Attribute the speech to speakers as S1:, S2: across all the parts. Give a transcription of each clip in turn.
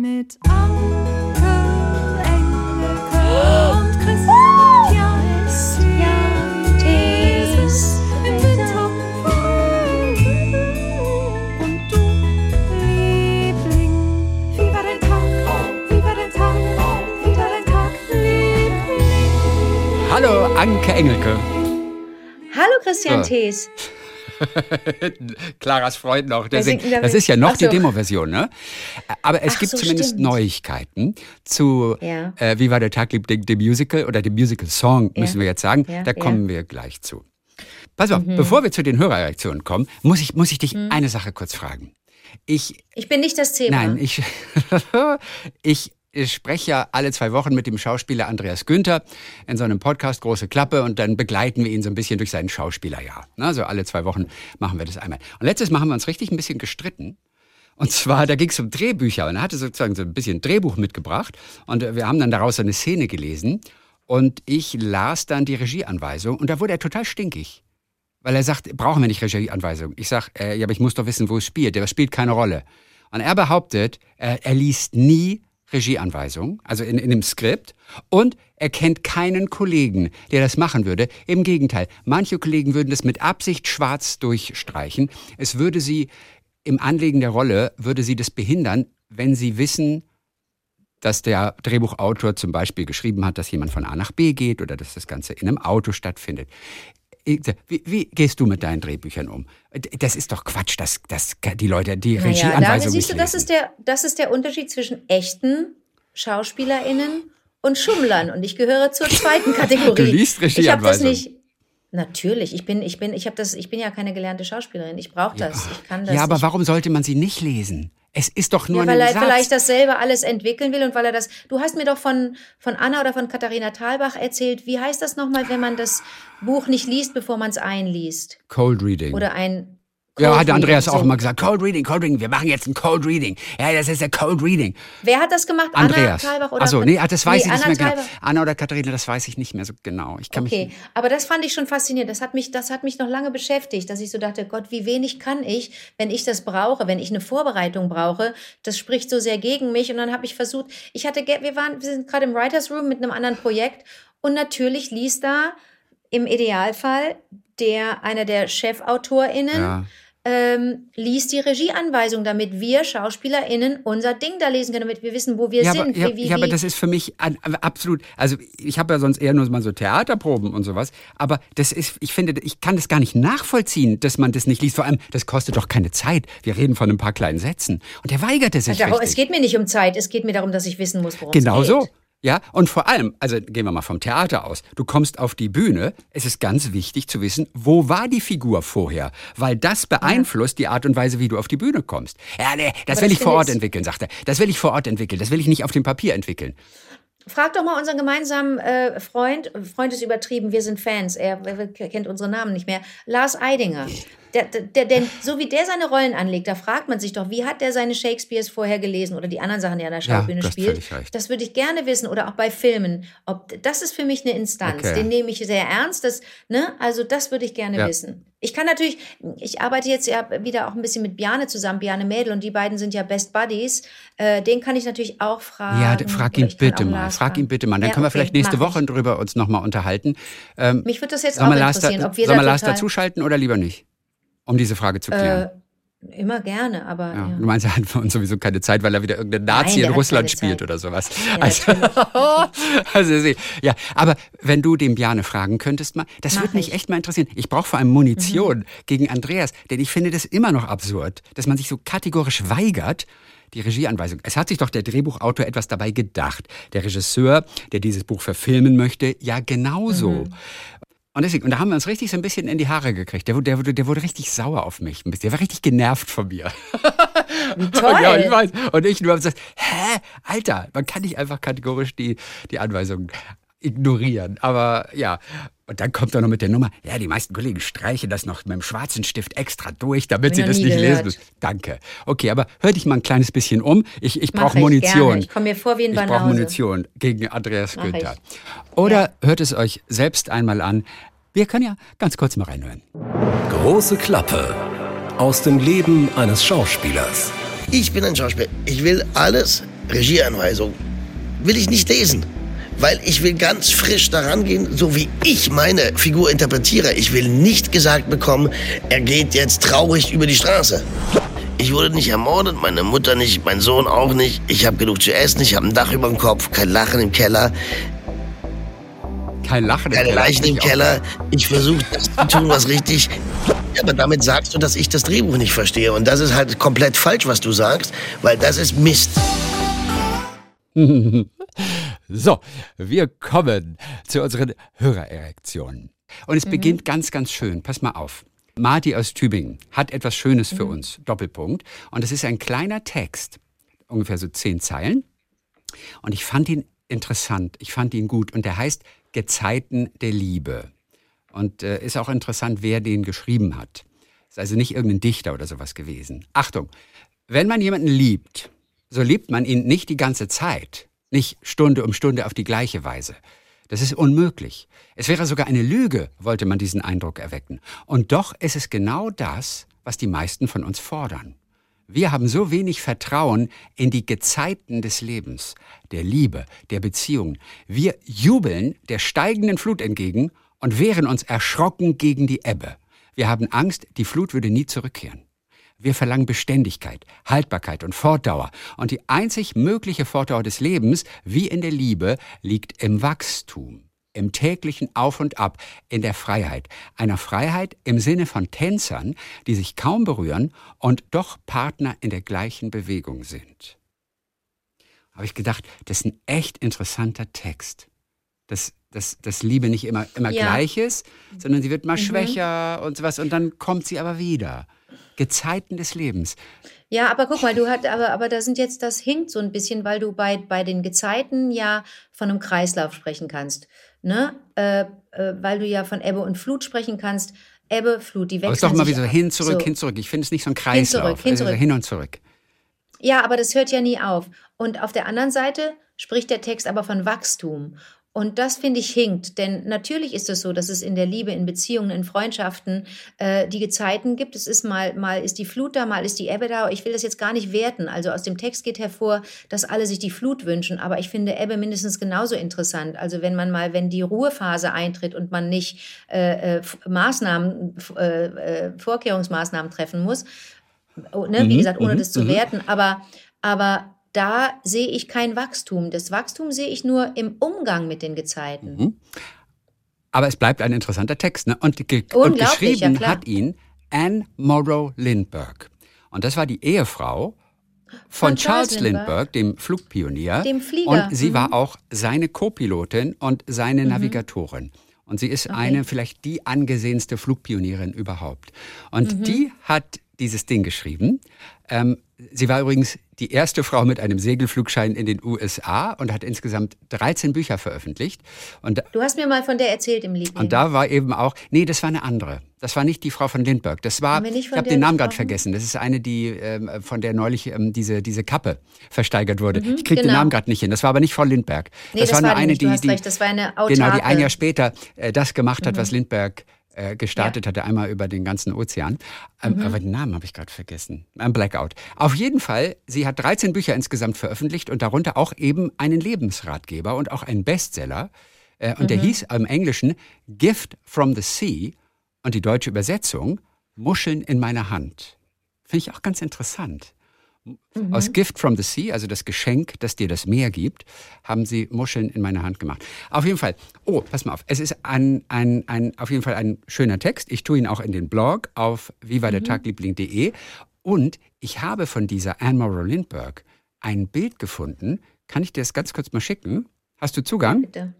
S1: mit Anke Engelke und Christian Thees im Winter. Und du, Liebling, wie war dein Tag? Wie war dein Tag? Wie war dein Tag, Liebling?
S2: Hallo, Anke Engelke.
S3: Hallo Christian
S2: So.
S3: Thees.
S2: Klaras Freund noch. Der singt, das ist ja noch
S3: Ach
S2: die
S3: so.
S2: Demo-Version, ne? Aber es
S3: Ach
S2: gibt
S3: so,
S2: zumindest
S3: stimmt.
S2: Neuigkeiten zu
S3: Ja.
S2: äh, Wie war der Tag, dem, dem Musical oder dem Musical-Song,
S3: Ja.
S2: müssen wir jetzt sagen.
S3: Ja,
S2: Da.
S3: Mhm.
S2: kommen wir gleich zu. Pass auf, bevor wir zu den Hörerreaktionen kommen, muss ich, muss ich dich eine Sache kurz fragen. Ich,
S3: Ich bin nicht das Thema.
S2: Nein, ich, ich, ich spreche ja alle zwei Wochen mit dem Schauspieler Andreas Günther in so einem Podcast Große Klappe und dann begleiten wir ihn so ein bisschen durch sein Schauspielerjahr. Also alle zwei Wochen machen wir das einmal. Und letztes Mal haben wir uns richtig ein bisschen gestritten. Und zwar, da ging es um Drehbücher und er hatte sozusagen so ein bisschen Drehbuch mitgebracht und äh, wir haben dann daraus so eine Szene gelesen und ich las dann die Regieanweisung und da wurde er total stinkig. Weil er sagt, brauchen wir nicht Regieanweisung. Ich sag, äh, ja, aber ich muss doch wissen, wo es spielt. Der spielt keine Rolle. Und er behauptet, äh, er liest nie Regieanweisung, also in, in dem Skript, und er kennt keinen Kollegen, der das machen würde. Im Gegenteil, manche Kollegen würden das mit Absicht schwarz durchstreichen. Es würde sie im Anlegen der Rolle, würde sie das behindern, wenn sie wissen, dass der Drehbuchautor zum Beispiel geschrieben hat, dass jemand von A nach B geht oder dass das Ganze in einem Auto stattfindet. Wie, wie gehst du mit deinen Drehbüchern um? Das ist doch Quatsch, dass, dass die Leute die
S3: naja,
S2: Regieanweisung
S3: siehst du, das ist, der, das ist der Unterschied zwischen echten SchauspielerInnen und Schummlern. Und ich gehöre zur zweiten Kategorie.
S2: Du liest
S3: Ich habe das
S2: Regieanweisung.
S3: nicht. Natürlich, ich bin, ich bin, ich habe das, ich bin ja keine gelernte Schauspielerin. Ich brauche das. Ich kann das.
S2: ja, aber
S3: ich,
S2: warum sollte man sie nicht lesen? Es ist doch nur
S3: ja, weil er
S2: Satz.
S3: vielleicht das selber alles entwickeln will und weil er das. Du hast mir doch von, von Anna oder von Katharina Thalbach erzählt, wie heißt das nochmal, wenn man das Buch nicht liest, bevor man es einliest?
S2: Cold Reading.
S3: Oder ein.
S2: Ja, hat der Andreas
S3: Reading,
S2: auch
S3: so.
S2: immer gesagt, Cold Reading, Cold Reading, wir machen jetzt ein Cold Reading. Ja, das ist der Cold Reading.
S3: Wer hat das gemacht?
S2: Andreas.
S3: Anna Thalbach oder
S2: Achso, nee, ah, das weiß ich
S3: Nee,
S2: nicht
S3: Anna
S2: mehr genau.
S3: Thalbach.
S2: Anna oder Katharina, das weiß ich nicht mehr so genau. Ich kann
S3: Okay,
S2: mich
S3: aber das fand ich schon faszinierend. Das hat mich, das hat mich noch lange beschäftigt, dass ich so dachte, Gott, wie wenig kann ich, wenn ich das brauche, wenn ich eine Vorbereitung brauche. Das spricht so sehr gegen mich. Und dann habe ich versucht, ich hatte, wir waren, wir sind gerade im Writers Room mit einem anderen Projekt und natürlich liest da im Idealfall der einer der ChefautorInnen
S2: Ja.
S3: Ähm, liest die Regieanweisung, damit wir SchauspielerInnen unser Ding da lesen können, damit wir wissen, wo wir
S2: ja,
S3: sind.
S2: aber, ja,
S3: wie, wie,
S2: ja, aber das ist für mich ein, absolut, also ich habe ja sonst eher nur mal so Theaterproben und sowas, aber das ist, ich finde, ich kann das gar nicht nachvollziehen, dass man das nicht liest. Vor allem, das kostet doch keine Zeit. Wir reden von ein paar kleinen Sätzen. Und er weigerte sich richtig.
S3: es geht mir nicht um Zeit, es geht mir darum, dass ich wissen muss, worum
S2: Genau
S3: es geht.
S2: so. Ja, und vor allem, also gehen wir mal vom Theater aus. Du kommst auf die Bühne. Es ist ganz wichtig zu wissen, wo war die Figur vorher? Weil das beeinflusst die Art und Weise, wie du auf die Bühne kommst. Ja, nee, das
S3: Aber
S2: will
S3: das
S2: ich vor Ort entwickeln, sagt er. Das will ich vor Ort entwickeln. Das will ich nicht auf dem Papier entwickeln.
S3: Frag doch mal unseren gemeinsamen äh, Freund, Freund ist übertrieben, wir sind Fans, er, er kennt unsere Namen nicht mehr, Lars Eidinger. Der, der, der, denn so wie der seine Rollen anlegt, da fragt man sich doch, wie hat der seine Shakespeares vorher gelesen oder die anderen Sachen, die er an der
S2: Ja,
S3: Schaubühne
S2: hast
S3: spielt. Das würde ich gerne wissen oder auch bei Filmen. Ob, das ist für mich eine Instanz,
S2: Okay.
S3: den nehme ich sehr ernst. Das, ne? Also das würde ich gerne
S2: Ja.
S3: wissen. Ich kann natürlich, ich arbeite jetzt ja wieder auch ein bisschen mit Biane zusammen, Biane Mädel, und die beiden sind ja Best Buddies. Äh, den kann ich natürlich auch fragen.
S2: Ja, frag ihn
S3: ich
S2: bitte mal.
S3: Lars
S2: Frag ihn bitte mal. Dann
S3: Ja,
S2: können wir
S3: okay,
S2: vielleicht nächste Woche drüber uns nochmal unterhalten. Ähm,
S3: Ich. Mich würde das jetzt auch interessieren,
S2: da,
S3: ob wir
S2: soll
S3: da
S2: man Lars dazuschalten oder lieber nicht? Um diese Frage zu klären.
S3: äh, Immer gerne, aber
S2: Ja,
S3: ja.
S2: Du meinst, er hat für uns sowieso keine Zeit, weil er wieder irgendein Nazi
S3: Nein,
S2: in Russland spielt
S3: Zeit.
S2: oder sowas.
S3: Ja,
S2: also, also, ja, aber wenn du dem Bjane fragen könntest mal, das
S3: Mach
S2: würde mich
S3: ich.
S2: echt mal interessieren. Ich brauche vor allem Munition gegen Andreas, denn ich finde das immer noch absurd, dass man sich so kategorisch weigert, die Regieanweisung. Es hat sich doch der Drehbuchautor etwas dabei gedacht. Der Regisseur, der dieses Buch verfilmen möchte, ja genauso. Und deswegen, und da haben wir uns richtig so ein bisschen in die Haare gekriegt. Der, wurde- der, der wurde richtig sauer auf mich. Der war richtig genervt von mir.
S3: Toll.
S2: Ja, ich weiß. Und ich nur habe gesagt, hä, Alter, man kann nicht einfach kategorisch die, die Anweisungen ignorieren. Aber ja, und dann kommt er noch mit der Nummer, ja, die meisten Kollegen streichen das noch mit dem schwarzen Stift extra durch, damit sie das nicht lesen
S3: gehört.
S2: müssen. Danke. Okay, aber hör dich mal ein kleines bisschen um. Ich, ich brauche Munition.
S3: gerne. Ich komme mir vor wie ein
S2: Ich brauche. Munition gegen Andreas
S3: Mach
S2: Günther.
S3: ich.
S2: Oder hört es euch selbst einmal an. Wir können ja ganz kurz mal reinhören.
S4: Große Klappe aus dem Leben eines Schauspielers.
S5: Ich bin ein Schauspieler. Ich will alles Regieanweisung will ich nicht lesen. Weil ich will ganz frisch daran gehen, so wie ich meine Figur interpretiere. Ich will nicht gesagt bekommen, er geht jetzt traurig über die Straße. Ich wurde nicht ermordet, meine Mutter nicht, mein Sohn auch nicht. Ich habe genug zu essen, ich habe ein Dach über dem Kopf, kein Lachen im Keller,
S2: Kein Lachen.
S5: keine
S2: Keller.
S5: Leichen im. Keller. Ich versuche das zu tun, was richtig. Aber damit sagst du, dass ich das Drehbuch nicht verstehe. Und das ist halt komplett falsch, was du sagst, weil das ist Mist.
S2: So, wir kommen zu unseren Hörererektionen. Und es beginnt ganz, ganz schön. Pass mal auf. Marty aus Tübingen hat etwas Schönes für uns. Doppelpunkt. Und es ist ein kleiner Text. Ungefähr so zehn Zeilen. Und ich fand ihn interessant. Ich fand ihn gut. Und der heißt Gezeiten der Liebe. Und äh, ist auch interessant, wer den geschrieben hat. Ist also nicht irgendein Dichter oder sowas gewesen. Achtung, wenn man jemanden liebt, so liebt man ihn nicht die ganze Zeit, nicht Stunde um Stunde auf die gleiche Weise. Das ist unmöglich. Es wäre sogar eine Lüge, wollte man diesen Eindruck erwecken. Und doch ist es genau das, was die meisten von uns fordern. Wir haben so wenig Vertrauen in die Gezeiten des Lebens, der Liebe, der Beziehung. Wir jubeln der steigenden Flut entgegen und wehren uns erschrocken gegen die Ebbe. Wir haben Angst, die Flut würde nie zurückkehren. Wir verlangen Beständigkeit, Haltbarkeit und Fortdauer. Und die einzig mögliche Fortdauer des Lebens, wie in der Liebe, liegt im Wachstum, im täglichen Auf und Ab, in der Freiheit. Einer Freiheit im Sinne von Tänzern, die sich kaum berühren und doch Partner in der gleichen Bewegung sind. Habe ich gedacht, das ist ein echt interessanter Text. Dass, dass, dass Liebe nicht immer, immer
S3: Ja.
S2: gleich ist, sondern sie wird mal schwächer und sowas und dann kommt sie aber wieder. Gezeiten des Lebens.
S3: Ja, aber guck mal, du hat, aber, aber da sind jetzt, das hinkt so ein bisschen, weil du bei, bei den Gezeiten ja von einem Kreislauf sprechen kannst. Ne? Äh, äh, weil du ja von Ebbe und Flut sprechen kannst. Ebbe, Flut, die
S2: Aber es ist
S3: wechseln
S2: doch immer
S3: sich
S2: wie so hin, zurück,
S3: So.
S2: hin, zurück. Ich finde es nicht so ein Kreislauf.
S3: zurück, hin,
S2: Also
S3: zurück.
S2: hin und zurück.
S3: Ja, aber das hört ja nie auf. Und auf der anderen Seite spricht der Text aber von Wachstum. Und das finde ich hinkt, denn natürlich ist es so, dass es in der Liebe, in Beziehungen, in Freundschaften äh, die Gezeiten gibt. Es ist mal, mal ist die Flut da, mal ist die Ebbe da. Ich will das jetzt gar nicht werten. Also aus dem Text geht hervor, dass alle sich die Flut wünschen. Aber ich finde Ebbe mindestens genauso interessant. Also wenn man mal, wenn die Ruhephase eintritt und man nicht äh, äh, Maßnahmen, äh, äh, Vorkehrungsmaßnahmen treffen muss, Oh, ne, wie gesagt, ohne das zu werten, aber, aber da sehe ich kein Wachstum. Das Wachstum sehe ich nur im Umgang mit den Gezeiten.
S2: Aber es bleibt ein interessanter Text. Ne? Und, ge und geschrieben
S3: ja,
S2: hat ihn Anne Morrow Lindbergh. Und das war die Ehefrau von,
S3: Von
S2: Charles
S3: Charles
S2: Lindbergh,
S3: Lindbergh.
S2: dem Flugpionier.
S3: Dem Flieger,
S2: Und sie
S3: mhm.
S2: war auch seine Co-Pilotin und seine Navigatorin. Und sie ist eine, vielleicht die angesehenste Flugpionierin überhaupt. Und
S3: Mhm.
S2: die hat dieses Ding geschrieben. Ähm, sie war übrigens die erste Frau mit einem Segelflugschein in den USA und hat insgesamt 13 Bücher veröffentlicht. Und
S3: Du hast mir mal von der erzählt im Liebling.
S2: und da war eben auch, nee, das war eine andere. Das war nicht die Frau von Lindbergh. Das war, ich habe den Namen gerade vergessen. Das ist eine, die ähm, von der neulich ähm, diese, diese Kappe versteigert wurde. ich kriege den
S3: genau.
S2: Namen gerade nicht hin. Das war aber nicht Frau Lindbergh.
S3: Nee, das
S2: war
S3: war
S2: nur
S3: die
S2: eine, die, die
S3: recht. Das war eine
S2: genau, die
S3: autarke-
S2: ein Jahr später äh, das gemacht hat,
S3: Mhm.
S2: was Lindbergh äh, gestartet hatte, einmal über den ganzen Ozean. Ähm,
S3: Mhm.
S2: Aber den Namen habe ich gerade vergessen. Ein Blackout. Auf jeden Fall, sie hat 13 Bücher insgesamt veröffentlicht und darunter auch eben einen Lebensratgeber und auch einen Bestseller. Äh, und der
S3: Mhm.
S2: hieß im Englischen Gift from the Sea und die deutsche Übersetzung Muscheln in meiner Hand. Finde ich auch ganz interessant.
S3: Mhm.
S2: Aus Gift from the Sea, also das Geschenk, das dir das Meer gibt, haben sie Muscheln in meine Hand gemacht. Auf jeden Fall. Oh, pass mal auf. Es ist ein, ein, ein, auf jeden Fall ein schöner Text. Ich tue ihn auch in den Blog auf vivadertagliebling.de. Und ich habe von dieser Anne Morrow Lindbergh ein Bild gefunden. Kann ich dir das ganz kurz mal schicken? Hast du Zugang?
S3: Bitte.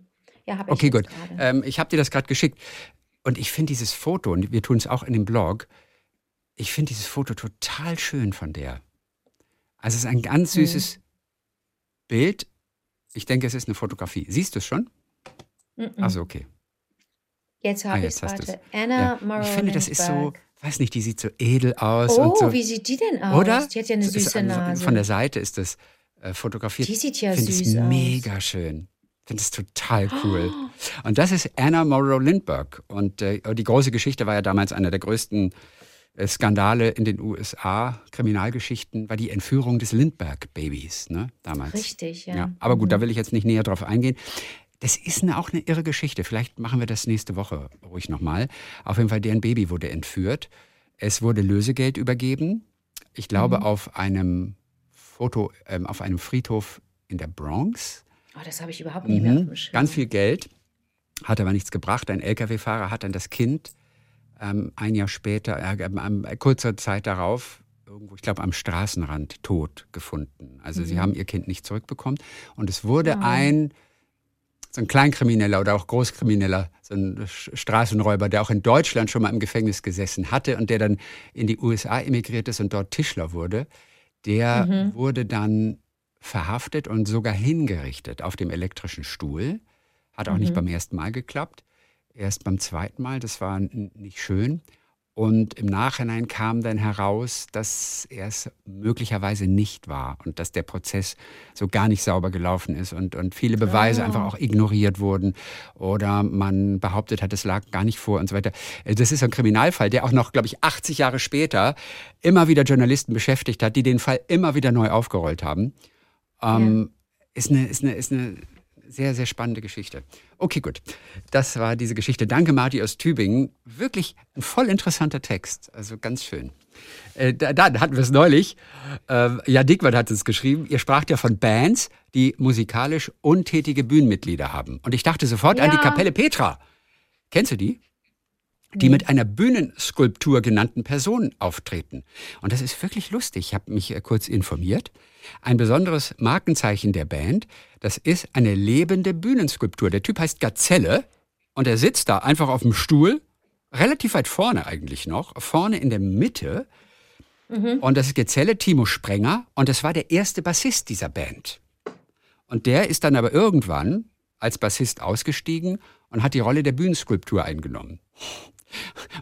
S3: Ja, habe ich
S2: Okay, gut. Ähm, ich habe dir das gerade geschickt. Und ich finde dieses Foto, und wir tun es auch in dem Blog, ich finde dieses Foto total schön von der. Also es ist ein ganz süßes Bild. Ich denke, es ist eine Fotografie. Siehst du es schon?
S3: Mhm.
S2: Also okay.
S3: Jetzt
S2: Ah,
S3: habe ich
S2: jetzt
S3: es. Anna
S2: Ja. Ich finde, das ist so, weiß nicht, die sieht so edel aus
S3: Oh,
S2: so.
S3: wie sieht die denn aus?
S2: Oder?
S3: Die hat ja eine
S2: ist
S3: süße
S2: also
S3: Nase.
S2: Von der Seite ist das äh, fotografiert.
S3: Die sieht ja
S2: Ich finde
S3: süß
S2: es
S3: aus.
S2: mega schön. Ich finde es total cool. Und das ist Anna Morrow Lindbergh. Und äh, die große Geschichte war ja damals einer der größten Skandale in den USA, Kriminalgeschichten, war die Entführung des Lindbergh-Babys, ne, damals.
S3: Richtig, ja.
S2: Ja, aber gut, da will ich jetzt nicht näher drauf eingehen. Das ist eine, auch eine irre Geschichte. Vielleicht machen wir das nächste Woche ruhig nochmal. Auf jeden Fall, deren Baby wurde entführt. Es wurde Lösegeld übergeben. Ich glaube,
S3: Mhm.
S2: auf einem Foto, ähm, auf einem Friedhof in der Bronx.
S3: Oh, das habe ich überhaupt nicht mehr auf
S2: Mhm.
S3: dem Schirm.
S2: Ganz viel Geld. Hat aber nichts gebracht. Ein Lkw-Fahrer hat dann das Kind ähm, ein Jahr später, äh, ähm, kurzer Zeit darauf, irgendwo, ich glaube, am Straßenrand tot gefunden. Also
S3: Mhm.
S2: sie haben ihr Kind nicht zurückbekommen. Und es wurde ein, so ein Kleinkrimineller oder auch Großkrimineller, so ein Straßenräuber, der auch in Deutschland schon mal im Gefängnis gesessen hatte und der dann in die USA emigriert ist und dort Tischler wurde, der
S3: Mhm.
S2: wurde dann verhaftet und sogar hingerichtet auf dem elektrischen Stuhl. Hat auch
S3: Mhm.
S2: nicht beim ersten Mal geklappt. Erst beim zweiten Mal, das war nicht schön. Und im Nachhinein kam dann heraus, dass er es möglicherweise nicht war und dass der Prozess so gar nicht sauber gelaufen ist und, und viele Beweise
S3: Ah.
S2: einfach auch ignoriert wurden oder man behauptet hat, es lag gar nicht vor und so weiter. Äh, Das ist ein Kriminalfall, der auch noch, glaube ich, 80 Jahre später immer wieder Journalisten beschäftigt hat, die den Fall immer wieder neu aufgerollt haben. Ähm, ist, eine, ist, eine, ist eine sehr, sehr spannende Geschichte. Okay, gut. Das war diese Geschichte. Danke, Marty aus Tübingen. Wirklich ein voll interessanter Text. Also ganz schön. Äh, da, dann hatten wir es neulich. Äh, ja, Dickmann hat es geschrieben. Ihr spracht ja von Bands, die musikalisch untätige Bühnenmitglieder haben. Und ich dachte sofort an die
S3: Ja.
S2: Kapelle Petra. Kennst du die? Die mit einer Bühnenskulptur genannten Personen auftreten. Und das ist wirklich lustig. Ich habe mich äh, kurz informiert. Ein besonderes Markenzeichen der Band, das ist eine lebende Bühnenskulptur. Der Typ heißt Gazelle und er sitzt da einfach auf dem Stuhl, relativ weit vorne eigentlich noch, vorne in der Mitte. Und das ist Gazelle Timo Sprenger und das war der erste Bassist dieser Band. Und der ist dann aber irgendwann als Bassist ausgestiegen und hat die Rolle der Bühnenskulptur eingenommen.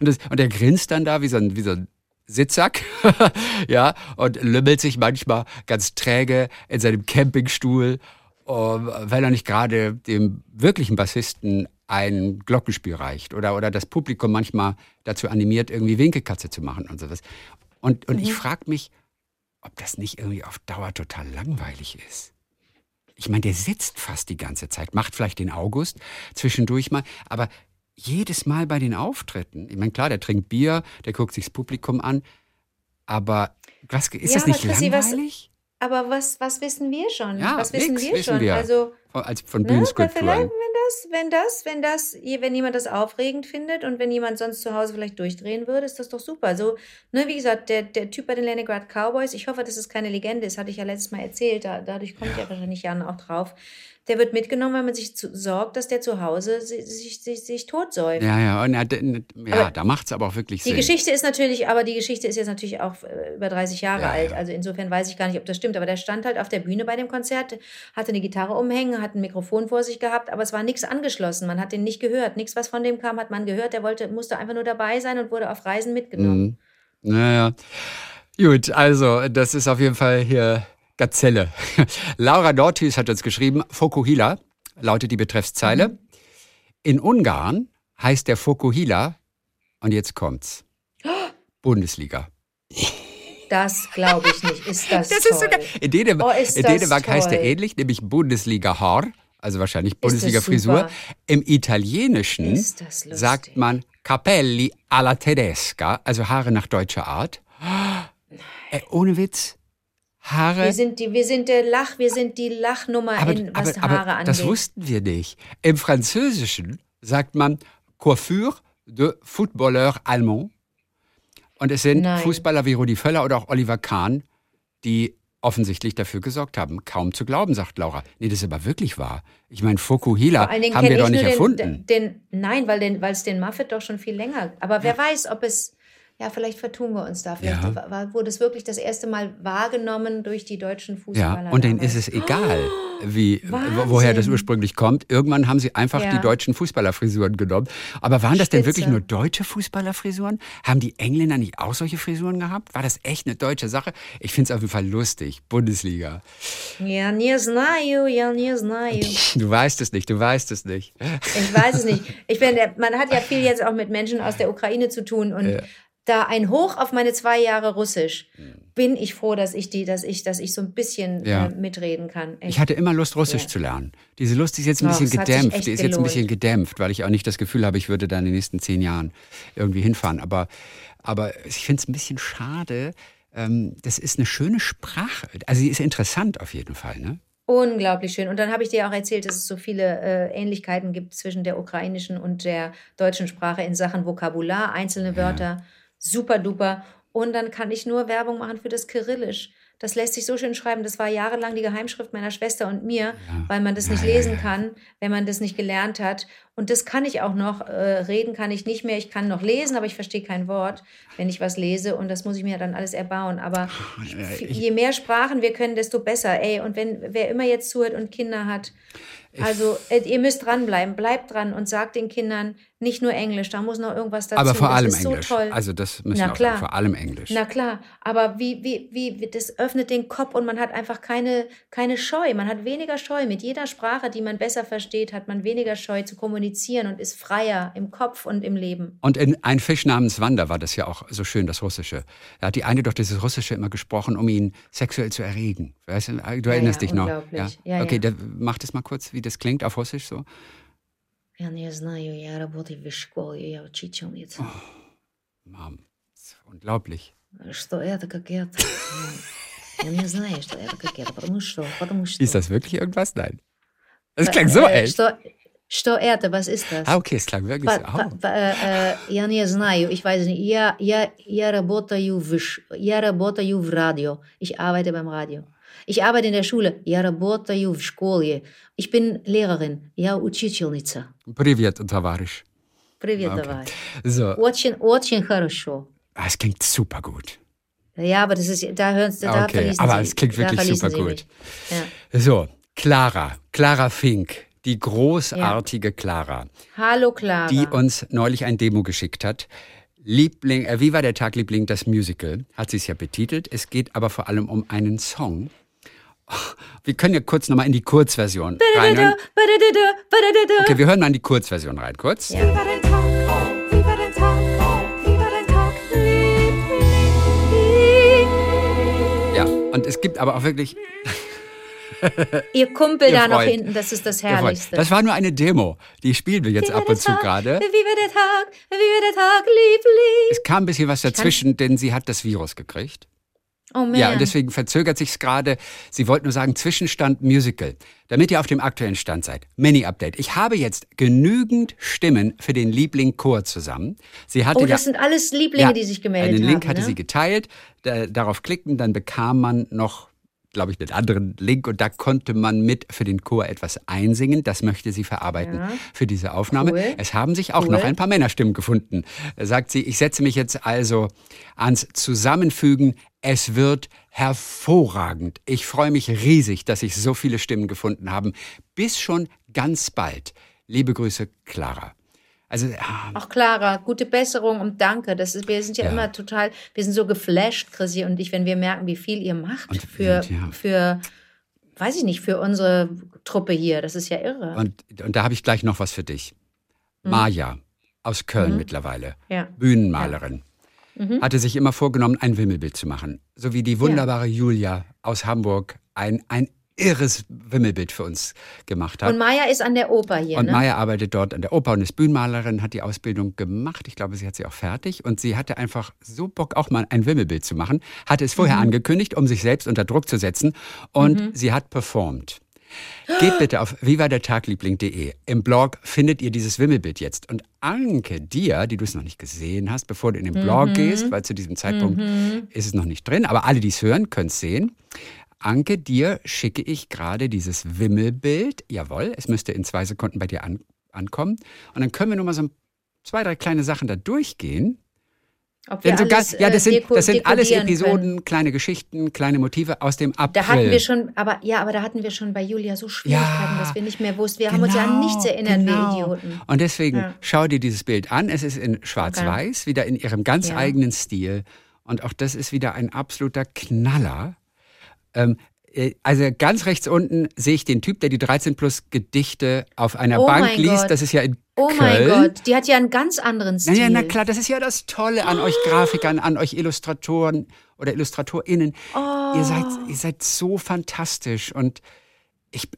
S2: Und, das, und er grinst dann da wie so ein, wie so ein Sitzsack, ja, und lümmelt sich manchmal ganz träge in seinem Campingstuhl, weil er nicht gerade dem wirklichen Bassisten ein Glockenspiel reicht oder, oder das Publikum manchmal dazu animiert, irgendwie Winkelkatze zu machen und sowas. Und, und ich frage mich, ob das nicht irgendwie auf Dauer total langweilig ist. Ich meine, der sitzt fast die ganze Zeit, macht vielleicht den August zwischendurch mal, aber jedes Mal bei den Auftritten, ich meine, klar, der trinkt Bier, der guckt sich das Publikum an, aber was, ist
S3: Ja,
S2: das nicht
S3: aber Chrissy, was-
S2: langweilig?
S3: Aber was, was wissen wir schon?
S2: Ja,
S3: was wissen wir
S2: wissen
S3: schon?
S2: wir.
S3: Also,
S2: Als von
S3: ne, weil vielleicht,
S2: Bühnenskulpturen.
S3: wenn das, wenn das, wenn das, wenn jemand das aufregend findet und wenn jemand sonst zu Hause vielleicht durchdrehen würde, ist das doch super. So, ne, wie gesagt, der, der Typ bei den Leningrad Cowboys, ich hoffe, dass es keine Legende ist, hatte ich ja letztes Mal erzählt, da, dadurch kommt ja wahrscheinlich Jan auch drauf. Der wird mitgenommen, weil man sich zu, sorgt, dass der zu Hause sich, sich, sich, sich totsäuft.
S2: Ja, ja, und, ja, ja
S3: Aber
S2: da macht es aber auch wirklich
S3: Die
S2: Sinn.
S3: Geschichte ist natürlich, aber die Geschichte ist jetzt natürlich auch äh, über 30 Jahre
S2: Ja,
S3: alt.
S2: ja.
S3: Also insofern weiß ich gar nicht, ob das stimmt. Aber der stand halt auf der Bühne bei dem Konzert, hatte eine Gitarre umhängen, hat ein Mikrofon vor sich gehabt, aber es war nichts angeschlossen. Man hat den nicht gehört. Nichts, was von dem kam, hat man gehört. Der wollte, musste einfach nur dabei sein und wurde auf Reisen mitgenommen.
S2: Mhm. Naja. Gut, also das ist auf jeden Fall hier Gazelle. Laura Dortis hat uns geschrieben, Fokuhila lautet die Betreffszeile.
S3: Mhm.
S2: In Ungarn heißt der Fokuhila, und jetzt kommt's, Bundesliga.
S3: Das glaube ich nicht. Ist das,
S2: Das
S3: toll.
S2: ist sogar, in Dänemark,
S3: Oh, ist
S2: in Dänemark heißt er ähnlich, nämlich Bundesliga Haar, also wahrscheinlich
S3: das
S2: Bundesliga Frisur.
S3: super.
S2: Im Italienischen sagt man Capelli alla tedesca, also Haare nach deutscher Art. Äh, ohne Witz, Haare.
S3: wir sind die, wir sind der Lach, wir sind die Lachnummer,
S2: aber,
S3: in, was
S2: aber,
S3: Haare
S2: aber
S3: angeht.
S2: das wussten wir nicht. Im Französischen sagt man Coiffure de Footballeur allemand. Und es sind
S3: Nein.
S2: Fußballer wie Rudi Völler oder auch Oliver Kahn, die offensichtlich dafür gesorgt haben. Kaum zu glauben, sagt Laura. Nee, das ist aber wirklich wahr. Ich meine, Fukuhila haben wir doch
S3: ich
S2: nicht
S3: nur
S2: erfunden.
S3: Den, den, nein, weil den, weil es den Muffet doch schon viel länger. Aber wer weiß, ob es Ja, vielleicht vertun wir uns da. Vielleicht
S2: Ja.
S3: war- war, wurde es wirklich das erste Mal wahrgenommen durch die deutschen Fußballer.
S2: Ja, und denen
S3: damals.
S2: ist es egal, wie, wo-
S3: Wahnsinn.
S2: woher das ursprünglich kommt. Irgendwann haben sie einfach
S3: Ja.
S2: die deutschen Fußballerfrisuren genommen. Aber waren das denn wirklich
S3: Spitze.
S2: nur deutsche Fußballerfrisuren? Haben die Engländer nicht auch solche Frisuren gehabt? War das echt eine deutsche Sache? Ich finde es auf jeden Fall lustig. Bundesliga.
S3: Ja, nie знаю, ja, nie знаю.
S2: Du weißt es nicht, du weißt es nicht.
S3: Ich weiß es nicht. Ich bin, der- man hat ja viel jetzt auch mit Menschen aus der Ukraine zu tun und da ein Hoch auf meine zwei Jahre Russisch. Bin ich froh, dass ich die, dass ich, dass ich so ein bisschen
S2: Ja.
S3: äh, mitreden kann. Echt.
S2: Ich hatte immer Lust, Russisch
S3: Ja.
S2: zu lernen. Diese Lust ist jetzt ein bisschen
S3: sich
S2: gedämpft. Die ist jetzt ein bisschen gedämpft, weil ich auch nicht das Gefühl habe, ich würde da in den nächsten zehn Jahren irgendwie hinfahren. Aber, aber ich finde es ein bisschen schade. Ähm, das ist eine schöne Sprache. Also sie ist interessant auf jeden Fall. Ne?
S3: Unglaublich schön. Und dann habe ich dir auch erzählt, dass es so viele äh, Ähnlichkeiten gibt zwischen der ukrainischen und der deutschen Sprache in Sachen Vokabular, einzelne Wörter, super duper. Und dann kann ich nur Werbung machen für das Kyrillisch. Das lässt sich so schön schreiben. Das war jahrelang die Geheimschrift meiner Schwester und mir, weil man das nicht lesen kann, wenn man das nicht gelernt hat. Und das kann ich auch noch. Äh, reden kann ich nicht mehr. Ich kann noch lesen, aber ich verstehe kein Wort, wenn ich was lese. Und das muss ich mir dann alles erbauen. Aber je mehr Sprachen wir können, desto besser. Ey, und wenn wer immer jetzt zuhört und Kinder hat, also äh, ihr müsst dranbleiben, bleibt dran und sagt den Kindern nicht nur Englisch, da muss noch irgendwas dazu.
S2: Aber vor
S3: das
S2: allem
S3: ist
S2: Englisch.
S3: So toll.
S2: Also das müssen
S3: Na
S2: wir auch
S3: klar.
S2: vor allem Englisch.
S3: Na klar, aber wie, wie, wie, das öffnet den Kopf und man hat einfach keine, keine Scheu. Man hat weniger Scheu. Mit jeder Sprache, die man besser versteht, hat man weniger Scheu zu kommunizieren und ist freier im Kopf und im Leben.
S2: Und in Ein Fisch namens Wanda war das ja auch so schön, das Russische. Da hat die eine doch dieses Russische immer gesprochen, um ihn sexuell zu erregen. Weißt du, du erinnerst
S3: ja,
S2: dich noch?
S3: unglaublich. Ja,
S2: okay,
S3: ja.
S2: Da, mach das mal kurz, wie das klingt auf Russisch so.
S3: Я не знаю, я работаю в школе, я учительница.
S2: Mom, das ist unglaublich.
S3: Что это как это? Я не знаю, что это как это. Потому что, потому что...
S2: Ist das wirklich irgendwas? Nein. Das klang so
S3: Äh,
S2: echt.
S3: Что, что это? Was ist das?
S2: Ah, okay, es klang wirklich so.
S3: Па- па-
S2: Oh.
S3: па- э, э, Я не знаю, ich weiß nicht. Я, я, я, работаю в, ш- я работаю в радио. Ich arbeite beim Radio. Ich arbeite in der Schule. Я работаю в школе. Ich bin Lehrerin. Я учительница.
S2: Привет, товарищ.
S3: Привет,
S2: Okay.
S3: давай.
S2: So,
S3: Очень, очень хорошо.
S2: ah, es klingt super gut.
S3: Ja, aber das ist, da hören Sie, da
S2: Okay,
S3: verließen
S2: aber
S3: Sie,
S2: es klingt
S3: da
S2: wirklich
S3: verließen
S2: super
S3: Sie
S2: gut.
S3: mich. Ja.
S2: So, Clara, Clara Fink, die großartige Clara.
S3: Hallo, Clara.
S2: die uns neulich ein Demo geschickt hat. Liebling, äh, wie war der Tag, Liebling, das Musical? Hat sie es ja betitelt. Es geht aber vor allem um einen Song. Oh, Wir können ja kurz nochmal in die Kurzversion.
S3: Badadada, badadada.
S2: Okay, wir hören mal in die Kurzversion rein, kurz.
S3: Ja.
S2: Ja, und es gibt aber auch wirklich.
S3: Ihr Kumpel
S2: Ihr
S3: da noch
S2: Freund.
S3: hinten, das ist das Herrlichste.
S2: Das war nur eine Demo. Die spielen wir jetzt
S3: Wie
S2: ab und zu
S3: Tag?
S2: gerade.
S3: Wie war der Tag? Wie war der Tag, Liebling?
S2: Es kam ein bisschen was dazwischen, denn sie hat das Virus gekriegt.
S3: Oh man.
S2: Ja, und deswegen verzögert sich's gerade. Sie wollten nur sagen, Zwischenstand Musical. Damit ihr auf dem aktuellen Stand seid. Mini-Update. Ich habe jetzt genügend Stimmen für den Liebling-Chor zusammen. Sie hatte
S3: oh,
S2: ja,
S3: das sind alles Lieblinge, die sich gemeldet haben.
S2: einen Link hatte
S3: ne?
S2: sie geteilt. Da, darauf klickten, dann bekam man noch, glaube ich, einen anderen Link und da konnte man mit für den Chor etwas einsingen. Das möchte sie verarbeiten
S3: Ja.
S2: für diese Aufnahme.
S3: Cool.
S2: Es haben sich auch
S3: Cool.
S2: noch ein paar Männerstimmen gefunden. Da sagt sie, ich setze mich jetzt also ans Zusammenfügen. Es wird hervorragend. Ich freue mich riesig, dass sich so viele Stimmen gefunden haben. Bis schon ganz bald. Liebe Grüße, Clara. Also, ah,
S3: Auch Clara, gute Besserung und danke. Das ist, wir sind ja,
S2: Ja.
S3: immer total, wir sind so geflasht, Chrissy und ich, wenn wir merken, wie viel ihr macht
S2: Und
S3: für,
S2: wir- ja.
S3: für, weiß ich nicht, für unsere Truppe hier. Das ist ja irre.
S2: und, und da habe ich gleich noch was für dich. Maja aus Köln mittlerweile,
S3: Mhm. Ja.
S2: Bühnenmalerin, hatte sich immer vorgenommen, ein Wimmelbild zu machen. So wie die wunderbare Julia aus Hamburg ein, ein irres Wimmelbild für uns gemacht hat.
S3: Und Maya ist an der Oper hier,
S2: Und
S3: ne?
S2: Maya arbeitet dort an der Oper und ist Bühnenmalerin, hat die Ausbildung gemacht. Ich glaube, sie hat sie auch fertig. Und sie hatte einfach so Bock, auch mal ein Wimmelbild zu machen. Hatte es
S3: Mhm.
S2: vorher angekündigt, um sich selbst unter Druck zu setzen. Und sie hat performt. Geht bitte auf vivadertagliebling.de. Im Blog findet ihr dieses Wimmelbild jetzt. Und Anke, dir, die du es noch nicht gesehen hast, bevor du in den Blog gehst, weil zu diesem Zeitpunkt ist es noch nicht drin, aber alle, die es hören, können es sehen. Anke, dir schicke ich gerade dieses Wimmelbild. Jawohl, es müsste in zwei Sekunden bei dir an, ankommen. Und dann können wir nur mal so ein- zwei, drei kleine Sachen da durchgehen.
S3: Ob wir
S2: Denn so
S3: alles,
S2: ganz, ja, das
S3: äh,
S2: sind, das sind alles Episoden,
S3: können.
S2: kleine Geschichten, kleine Motive aus dem April.
S3: Da hatten wir schon, aber ja, aber da hatten wir schon bei Julia so Schwierigkeiten,
S2: Ja,
S3: dass wir nicht mehr wussten. Wir haben uns ja an nichts erinnert, wir Idioten.
S2: Und deswegen
S3: Ja.
S2: schau dir dieses Bild an. Es ist in Schwarz-Weiß, wieder in ihrem ganz
S3: Ja.
S2: eigenen Stil. Und auch das ist wieder ein absoluter Knaller. Ähm, äh, also ganz rechts unten sehe ich den Typ, der die 13 plus Gedichte auf einer
S3: Oh
S2: Bank
S3: mein
S2: liest.
S3: Gott.
S2: Das ist ja in
S3: Oh mein
S2: Köln.
S3: Gott, die hat ja einen ganz anderen Stil.
S2: ja, na klar, das ist ja das Tolle an euch Grafikern, an euch Illustratoren oder IllustratorInnen. Ihr, seid,
S3: Oh.
S2: ihr seid so fantastisch und ich,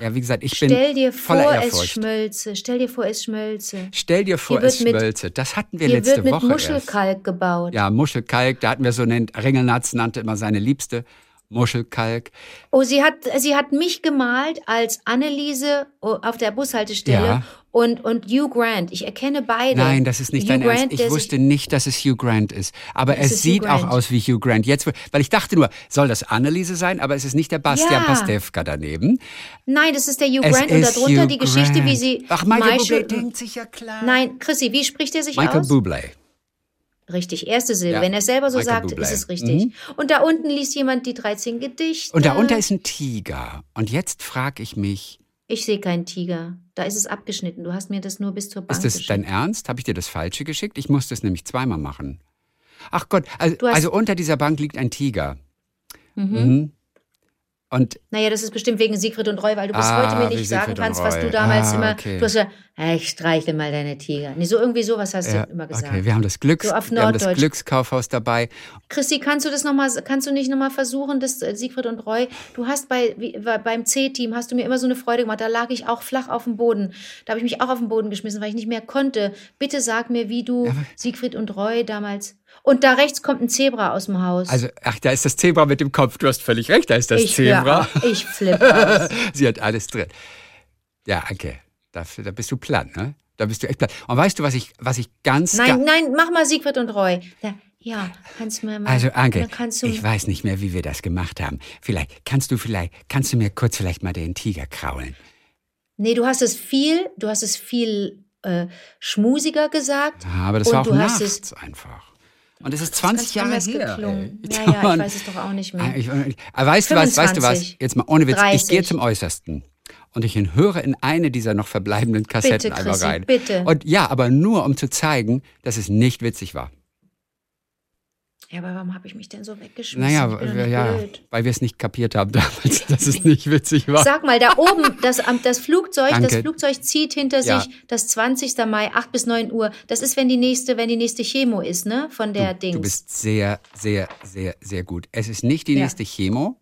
S2: ja, wie gesagt, ich bin
S3: Stell dir vor,
S2: voller
S3: es
S2: Ehrfurcht.
S3: schmölze. Stell dir vor, es schmölze.
S2: Stell dir vor,
S3: Hier
S2: es
S3: wird mit-
S2: schmölze. Das hatten wir
S3: Hier
S2: letzte
S3: wird mit
S2: Woche erst.
S3: Muschelkalk gebaut.
S2: Ja, Muschelkalk, da hatten wir so einen, Ringelnatz nannte immer seine Liebste. Muschelkalk.
S3: Oh, sie hat, sie hat mich gemalt als Anneliese oh, auf der Bushaltestelle
S2: Ja.
S3: und, und Hugh Grant. Ich erkenne beide.
S2: Nein, das ist nicht
S3: Hugh
S2: dein Ernst.
S3: Grant,
S2: Ich
S3: der sich-
S2: wusste nicht, dass es Hugh Grant ist. Aber
S3: Es
S2: sieht
S3: Hugh
S2: auch
S3: Grant.
S2: aus wie Hugh Grant. Jetzt, weil ich dachte nur, soll das Anneliese sein? Aber es ist nicht der Bastian
S3: Ja.
S2: Pastewka daneben.
S3: Nein, das ist der Hugh
S2: Es
S3: Grant und darunter
S2: Hugh
S3: die Geschichte, wie
S2: Grant.
S3: sie.
S2: Ach, Michael
S3: Michael-
S2: Bublé denkt sich ja klar.
S3: Nein, Chrissy, wie spricht er sich
S2: Michael
S3: aus?
S2: Bublé.
S3: Richtig, erste Silbe.
S2: Ja,
S3: Wenn er es selber so
S2: Michael
S3: sagt,
S2: Bublé.
S3: ist es richtig.
S2: Mhm.
S3: Und da unten liest jemand die 13 Gedichte.
S2: Und darunter ist ein Tiger. Und jetzt frage ich mich,
S3: Ich sehe keinen Tiger. Da ist es abgeschnitten. Du hast mir das nur bis zur Bank
S2: ist das
S3: geschickt.
S2: dein Ernst? Habe ich dir das Falsche geschickt? Ich muss das nämlich zweimal machen. Ach Gott, also, also unter dieser Bank liegt ein Tiger. Mhm. Und
S3: Naja, das ist bestimmt wegen Siegfried und Roy, weil du bis
S2: Ah,
S3: heute mir nicht sagen
S2: Siegfried
S3: kannst, was du damals
S2: Ah,
S3: immer.
S2: okay.
S3: Du hast gesagt, hey, ich streichel mal deine Tiger. Nee, so irgendwie sowas hast
S2: ja,
S3: du immer gesagt.
S2: okay, wir haben das Glücks,
S3: So
S2: wir haben das. Glückskaufhaus dabei.
S3: Christi, kannst du das noch mal, kannst du nicht nochmal versuchen, das äh, Siegfried und Roy? Du hast bei, wie, bei- beim C-Team hast du mir immer so eine Freude gemacht. Da lag ich auch flach auf dem Boden. Da habe ich mich auch auf den Boden geschmissen, weil ich nicht mehr konnte. Bitte sag mir, wie du Siegfried und Roy damals. Und da rechts kommt ein Zebra aus dem Haus.
S2: Also, ach, da ist das Zebra mit dem Kopf. Du hast völlig recht, da ist das
S3: ich
S2: Zebra.
S3: auf, ich flippe.
S2: Sie hat alles drin. Ja, okay. Dafür, da bist du platt, ne? Da bist du echt platt. Und weißt du, was ich, was ich ganz. ga-
S3: Nein, nein, mach mal Siegfried und Roy. Da, ja, kannst du mir mal.
S2: Also Anke, ich weiß nicht mehr, wie wir das gemacht haben. Vielleicht kannst du vielleicht kannst du mir kurz vielleicht mal den Tiger kraulen.
S3: Nee, du hast es viel, du hast es viel äh, schmusiger gesagt.
S2: Ja, aber das war auch nachts einfach. Und es ist 20 Jahre her.
S3: geklungen.
S2: ey.
S3: Ja, ja, ich weiß es doch auch nicht mehr.
S2: Ah, Ich, ich, aber weißt du was, weißt du was?
S3: 25,
S2: Jetzt mal ohne Witz, ich
S3: 30.
S2: gehe zum Äußersten. Und ich höre in eine dieser noch verbleibenden Kassetten
S3: Bitte,
S2: einmal
S3: Chrissy,
S2: rein.
S3: bitte.
S2: Und ja, aber nur um zu zeigen, dass es nicht witzig war.
S3: Ja, aber warum habe ich mich denn so weggeschmissen?
S2: Naja, ja
S3: blöd.
S2: weil wir es nicht kapiert haben damals, dass es nicht witzig war.
S3: Sag mal, da oben, das, das Flugzeug, das
S2: Danke.
S3: Flugzeug zieht hinter
S2: Ja.
S3: sich das 20. Mai, 8 bis 9 Uhr. Das ist, wenn die nächste, wenn die nächste Chemo ist, ne? Von der Dings.
S2: Du bist sehr, sehr, sehr, sehr gut. Es ist nicht die
S3: Ja.
S2: nächste Chemo.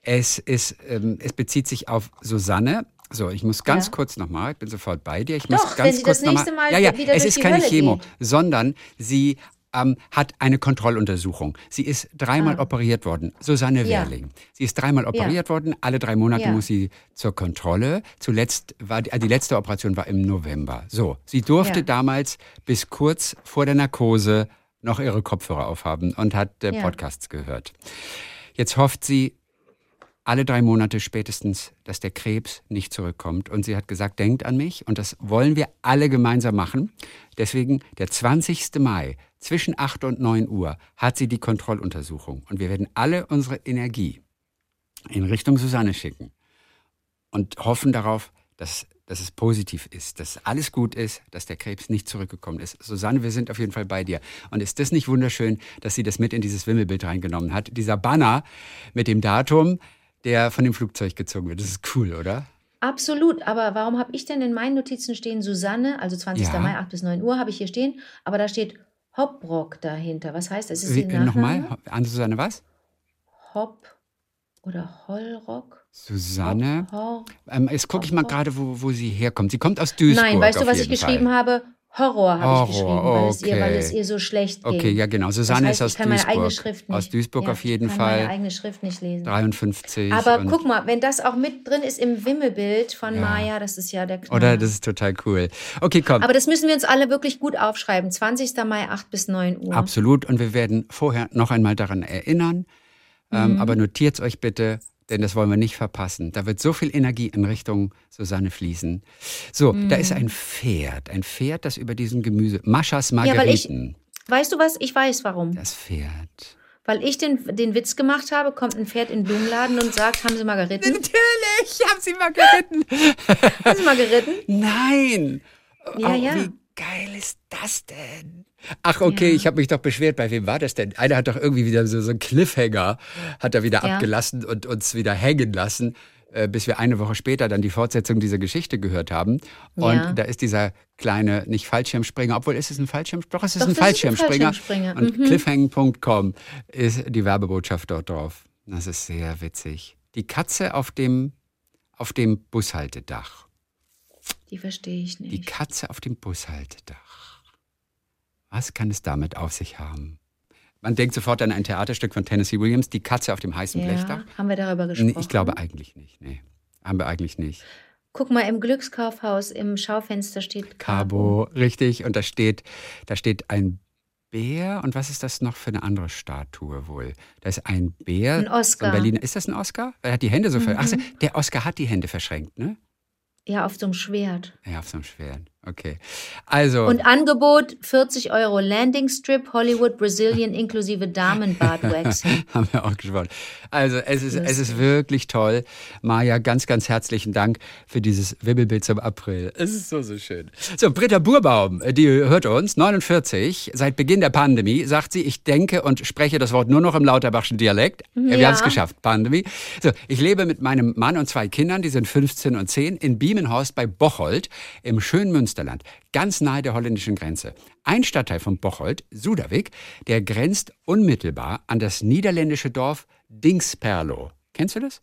S2: Es, ist, ähm, es bezieht sich auf Susanne. So, ich muss ganz
S3: Ja.
S2: kurz nochmal, ich bin sofort bei dir. Ich
S3: Doch,
S2: muss
S3: wenn
S2: ganz
S3: sie
S2: kurz
S3: das
S2: noch
S3: nächste
S2: mal,
S3: Mal
S2: Ja, ja,
S3: wieder
S2: es ist keine
S3: Hölle
S2: Chemo,
S3: geht.
S2: sondern sie ähm, hat eine Kontrolluntersuchung. Sie ist dreimal
S3: Ah.
S2: operiert worden. Susanne
S3: Ja.
S2: Werling. Sie ist dreimal operiert worden. Alle drei Monate
S3: Ja.
S2: muss sie zur Kontrolle. Zuletzt war die, äh, die letzte Operation war im November. So, sie durfte
S3: Ja.
S2: damals bis kurz vor der Narkose noch ihre Kopfhörer aufhaben und hat äh,
S3: Ja.
S2: Podcasts gehört. Jetzt hofft sie alle drei Monate spätestens, dass der Krebs nicht zurückkommt. Und sie hat gesagt, denkt an mich. Und das wollen wir alle gemeinsam machen. Deswegen der 20. Mai zwischen 8 und 9 Uhr hat sie die Kontrolluntersuchung. Und wir werden alle unsere Energie in Richtung Susanne schicken und hoffen darauf, dass, dass es positiv ist, dass alles gut ist, dass der Krebs nicht zurückgekommen ist. Susanne, wir sind auf jeden Fall bei dir. Und ist das nicht wunderschön, dass sie das mit in dieses Wimmelbild reingenommen hat? Dieser Banner mit dem Datum, der von dem Flugzeug gezogen wird. Das ist cool, oder?
S3: Absolut, aber warum habe ich denn in meinen Notizen stehen Susanne, also 20.
S2: Ja.
S3: Mai, 8 bis 9 Uhr habe ich hier stehen, aber da steht Hopbrock dahinter. Was heißt das? Ist
S2: Wie, äh? Nochmal, an Susanne was?
S3: Hop oder Hollrock?
S2: Susanne.
S3: Hop, Hor
S2: Ähm, jetzt gucke ich mal gerade, wo, wo sie herkommt. Sie kommt aus Duisburg.
S3: Nein, weißt du, was ich geschrieben
S2: Fall.
S3: habe? Horror habe ich geschrieben, weil, es ihr, weil
S2: okay.
S3: es ihr so schlecht ging.
S2: Okay, ja genau. Susanne
S3: das heißt,
S2: ist aus
S3: ich kann meine eigene
S2: Duisburg.
S3: Schrift nicht.
S2: Aus Duisburg
S3: ja,
S2: auf jeden
S3: ich kann
S2: Fall.
S3: meine eigene Schrift nicht lesen.
S2: 53.
S3: Aber guck mal, wenn das auch mit drin ist im Wimmelbild von Maya, das ist ja der Knaller.
S2: Oder das ist total cool. Okay, komm.
S3: Aber das müssen wir uns alle wirklich gut aufschreiben. 20. Mai, 8 bis 9 Uhr.
S2: Absolut. Und wir werden vorher noch einmal daran erinnern.
S3: Mhm.
S2: Ähm, aber notiert euch bitte, denn das wollen wir nicht verpassen. Da wird so viel Energie in Richtung Susanne fließen. So, da ist
S3: Mhm.
S2: ein Pferd. Ein Pferd, das über diesem Gemüse. Maschas
S3: weil ich-
S2: Margeriten.
S3: Weißt du was? Ich weiß warum.
S2: das Pferd.
S3: Weil ich den, den Witz gemacht habe, kommt ein Pferd in den Blumenladen und sagt, haben Sie mal geritten?
S2: Natürlich, haben sie Margeriten.
S3: Haben Sie mal geritten?
S2: Nein.
S3: Ja,
S2: oh,
S3: ja.
S2: Wie geil ist das denn? Ach, okay, ich habe mich doch beschwert. Bei wem war das denn? Einer hat doch irgendwie wieder so, so einen Cliffhanger, hat er wieder
S3: Ja.
S2: abgelassen und uns wieder hängen lassen. äh, bis wir eine Woche später dann die Fortsetzung dieser Geschichte gehört haben. Und
S3: Ja.
S2: da ist dieser kleine, nicht Fallschirmspringer, obwohl ist es ein Fallschirmspringer? Doch, es ist
S3: Doch,
S2: ein
S3: das ist ein
S2: Fallschirmspringer.
S3: Fallschirmspringer.
S2: Und
S3: Mhm.
S2: cliffhang.com ist die Werbebotschaft dort drauf. Das ist sehr witzig. Die Katze auf dem, auf dem Bushaltedach.
S3: Die verstehe ich
S2: Die
S3: nicht.
S2: Katze auf dem Bushaltedach. Was kann es damit auf sich haben? Man denkt sofort an ein Theaterstück von Tennessee Williams, Die Katze auf dem heißen
S3: Ja,
S2: Blechdach.
S3: haben wir darüber
S2: Nee,
S3: gesprochen?
S2: ich glaube eigentlich nicht. Nee, haben wir eigentlich nicht.
S3: Guck mal, im Glückskaufhaus im Schaufenster steht
S2: Cabo, richtig. Und da steht, da steht ein Bär. Und was ist das noch für eine andere Statue wohl? Da ist ein Bär.
S3: Ein Oscar. Mhm.
S2: So Berliner. Ist das ein Oscar? Er hat die Hände so ver Ach, der Oscar hat die Hände verschränkt, ne?
S3: Ja, auf so einem Schwert.
S2: Ja, auf so einem schweren. Okay. Also.
S3: Und Angebot 40 Euro Landing Strip Hollywood Brazilian inklusive Damenbartwaxing.
S2: haben wir auch gesprochen. Also es ist, es ist wirklich toll. Maja, ganz, ganz herzlichen Dank für dieses Wibbelbild zum April. Es ist so, so schön. So, Britta Burbaum, die hört uns, 49, seit Beginn der Pandemie, sagt sie, ich denke und spreche das Wort nur noch im Lauterbachschen Dialekt. Wir
S3: Ja.
S2: haben es geschafft, Pandemie. So, ich lebe mit meinem Mann und zwei Kindern, die sind 15 und 10, in Biemenhorst bei Bocholt im schönen Münsterland, ganz nahe der holländischen Grenze. Ein Stadtteil von Bocholt, Suderwijk, der grenzt unmittelbar an das niederländische Dorf Dingsperlo. Kennst du das?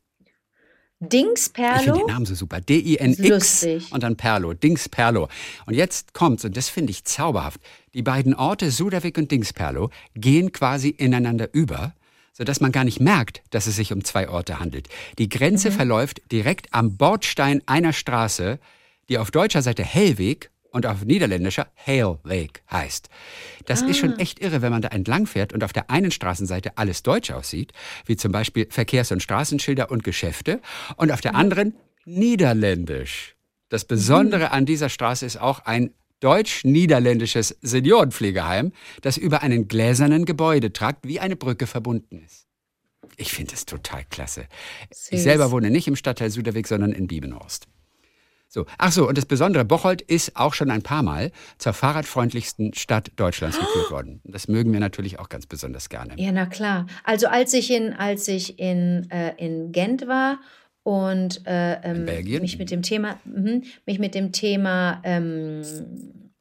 S3: Dings
S2: Ich finde den Namen so super. D-I-N-X und dann Perlo, Dingsperlo. Und jetzt kommt's, und das finde ich zauberhaft. Die beiden Orte Suderwijk und Dingsperlo gehen quasi ineinander über, sodass man gar nicht merkt, dass es sich um zwei Orte handelt. Die Grenze
S3: Mhm.
S2: verläuft direkt am Bordstein einer Straße, die auf deutscher Seite Hellweg und auf niederländischer Heilweg heißt. Das ist
S3: Ah.
S2: schon echt irre, wenn man da entlang fährt und auf der einen Straßenseite alles deutsch aussieht, wie zum Beispiel Verkehrs- und Straßenschilder und Geschäfte, und auf der anderen niederländisch. Das Besondere an dieser Straße ist auch ein deutsch-niederländisches Seniorenpflegeheim, das über einen gläsernen Gebäudetrakt wie eine Brücke verbunden ist. Ich finde es total klasse. Ich
S3: Süß.
S2: selber wohne nicht im Stadtteil Suderweg, sondern in Biebenhorst. So, ach so, und das Besondere, Bocholt ist auch schon ein paar Mal zur fahrradfreundlichsten Stadt Deutschlands gekürt worden. Das mögen wir natürlich auch ganz besonders gerne.
S3: Ja, na klar. Also als ich in, als ich in, äh, in Gent war und äh, ähm, mich mit dem Thema, mhm, mich mit dem Thema ähm,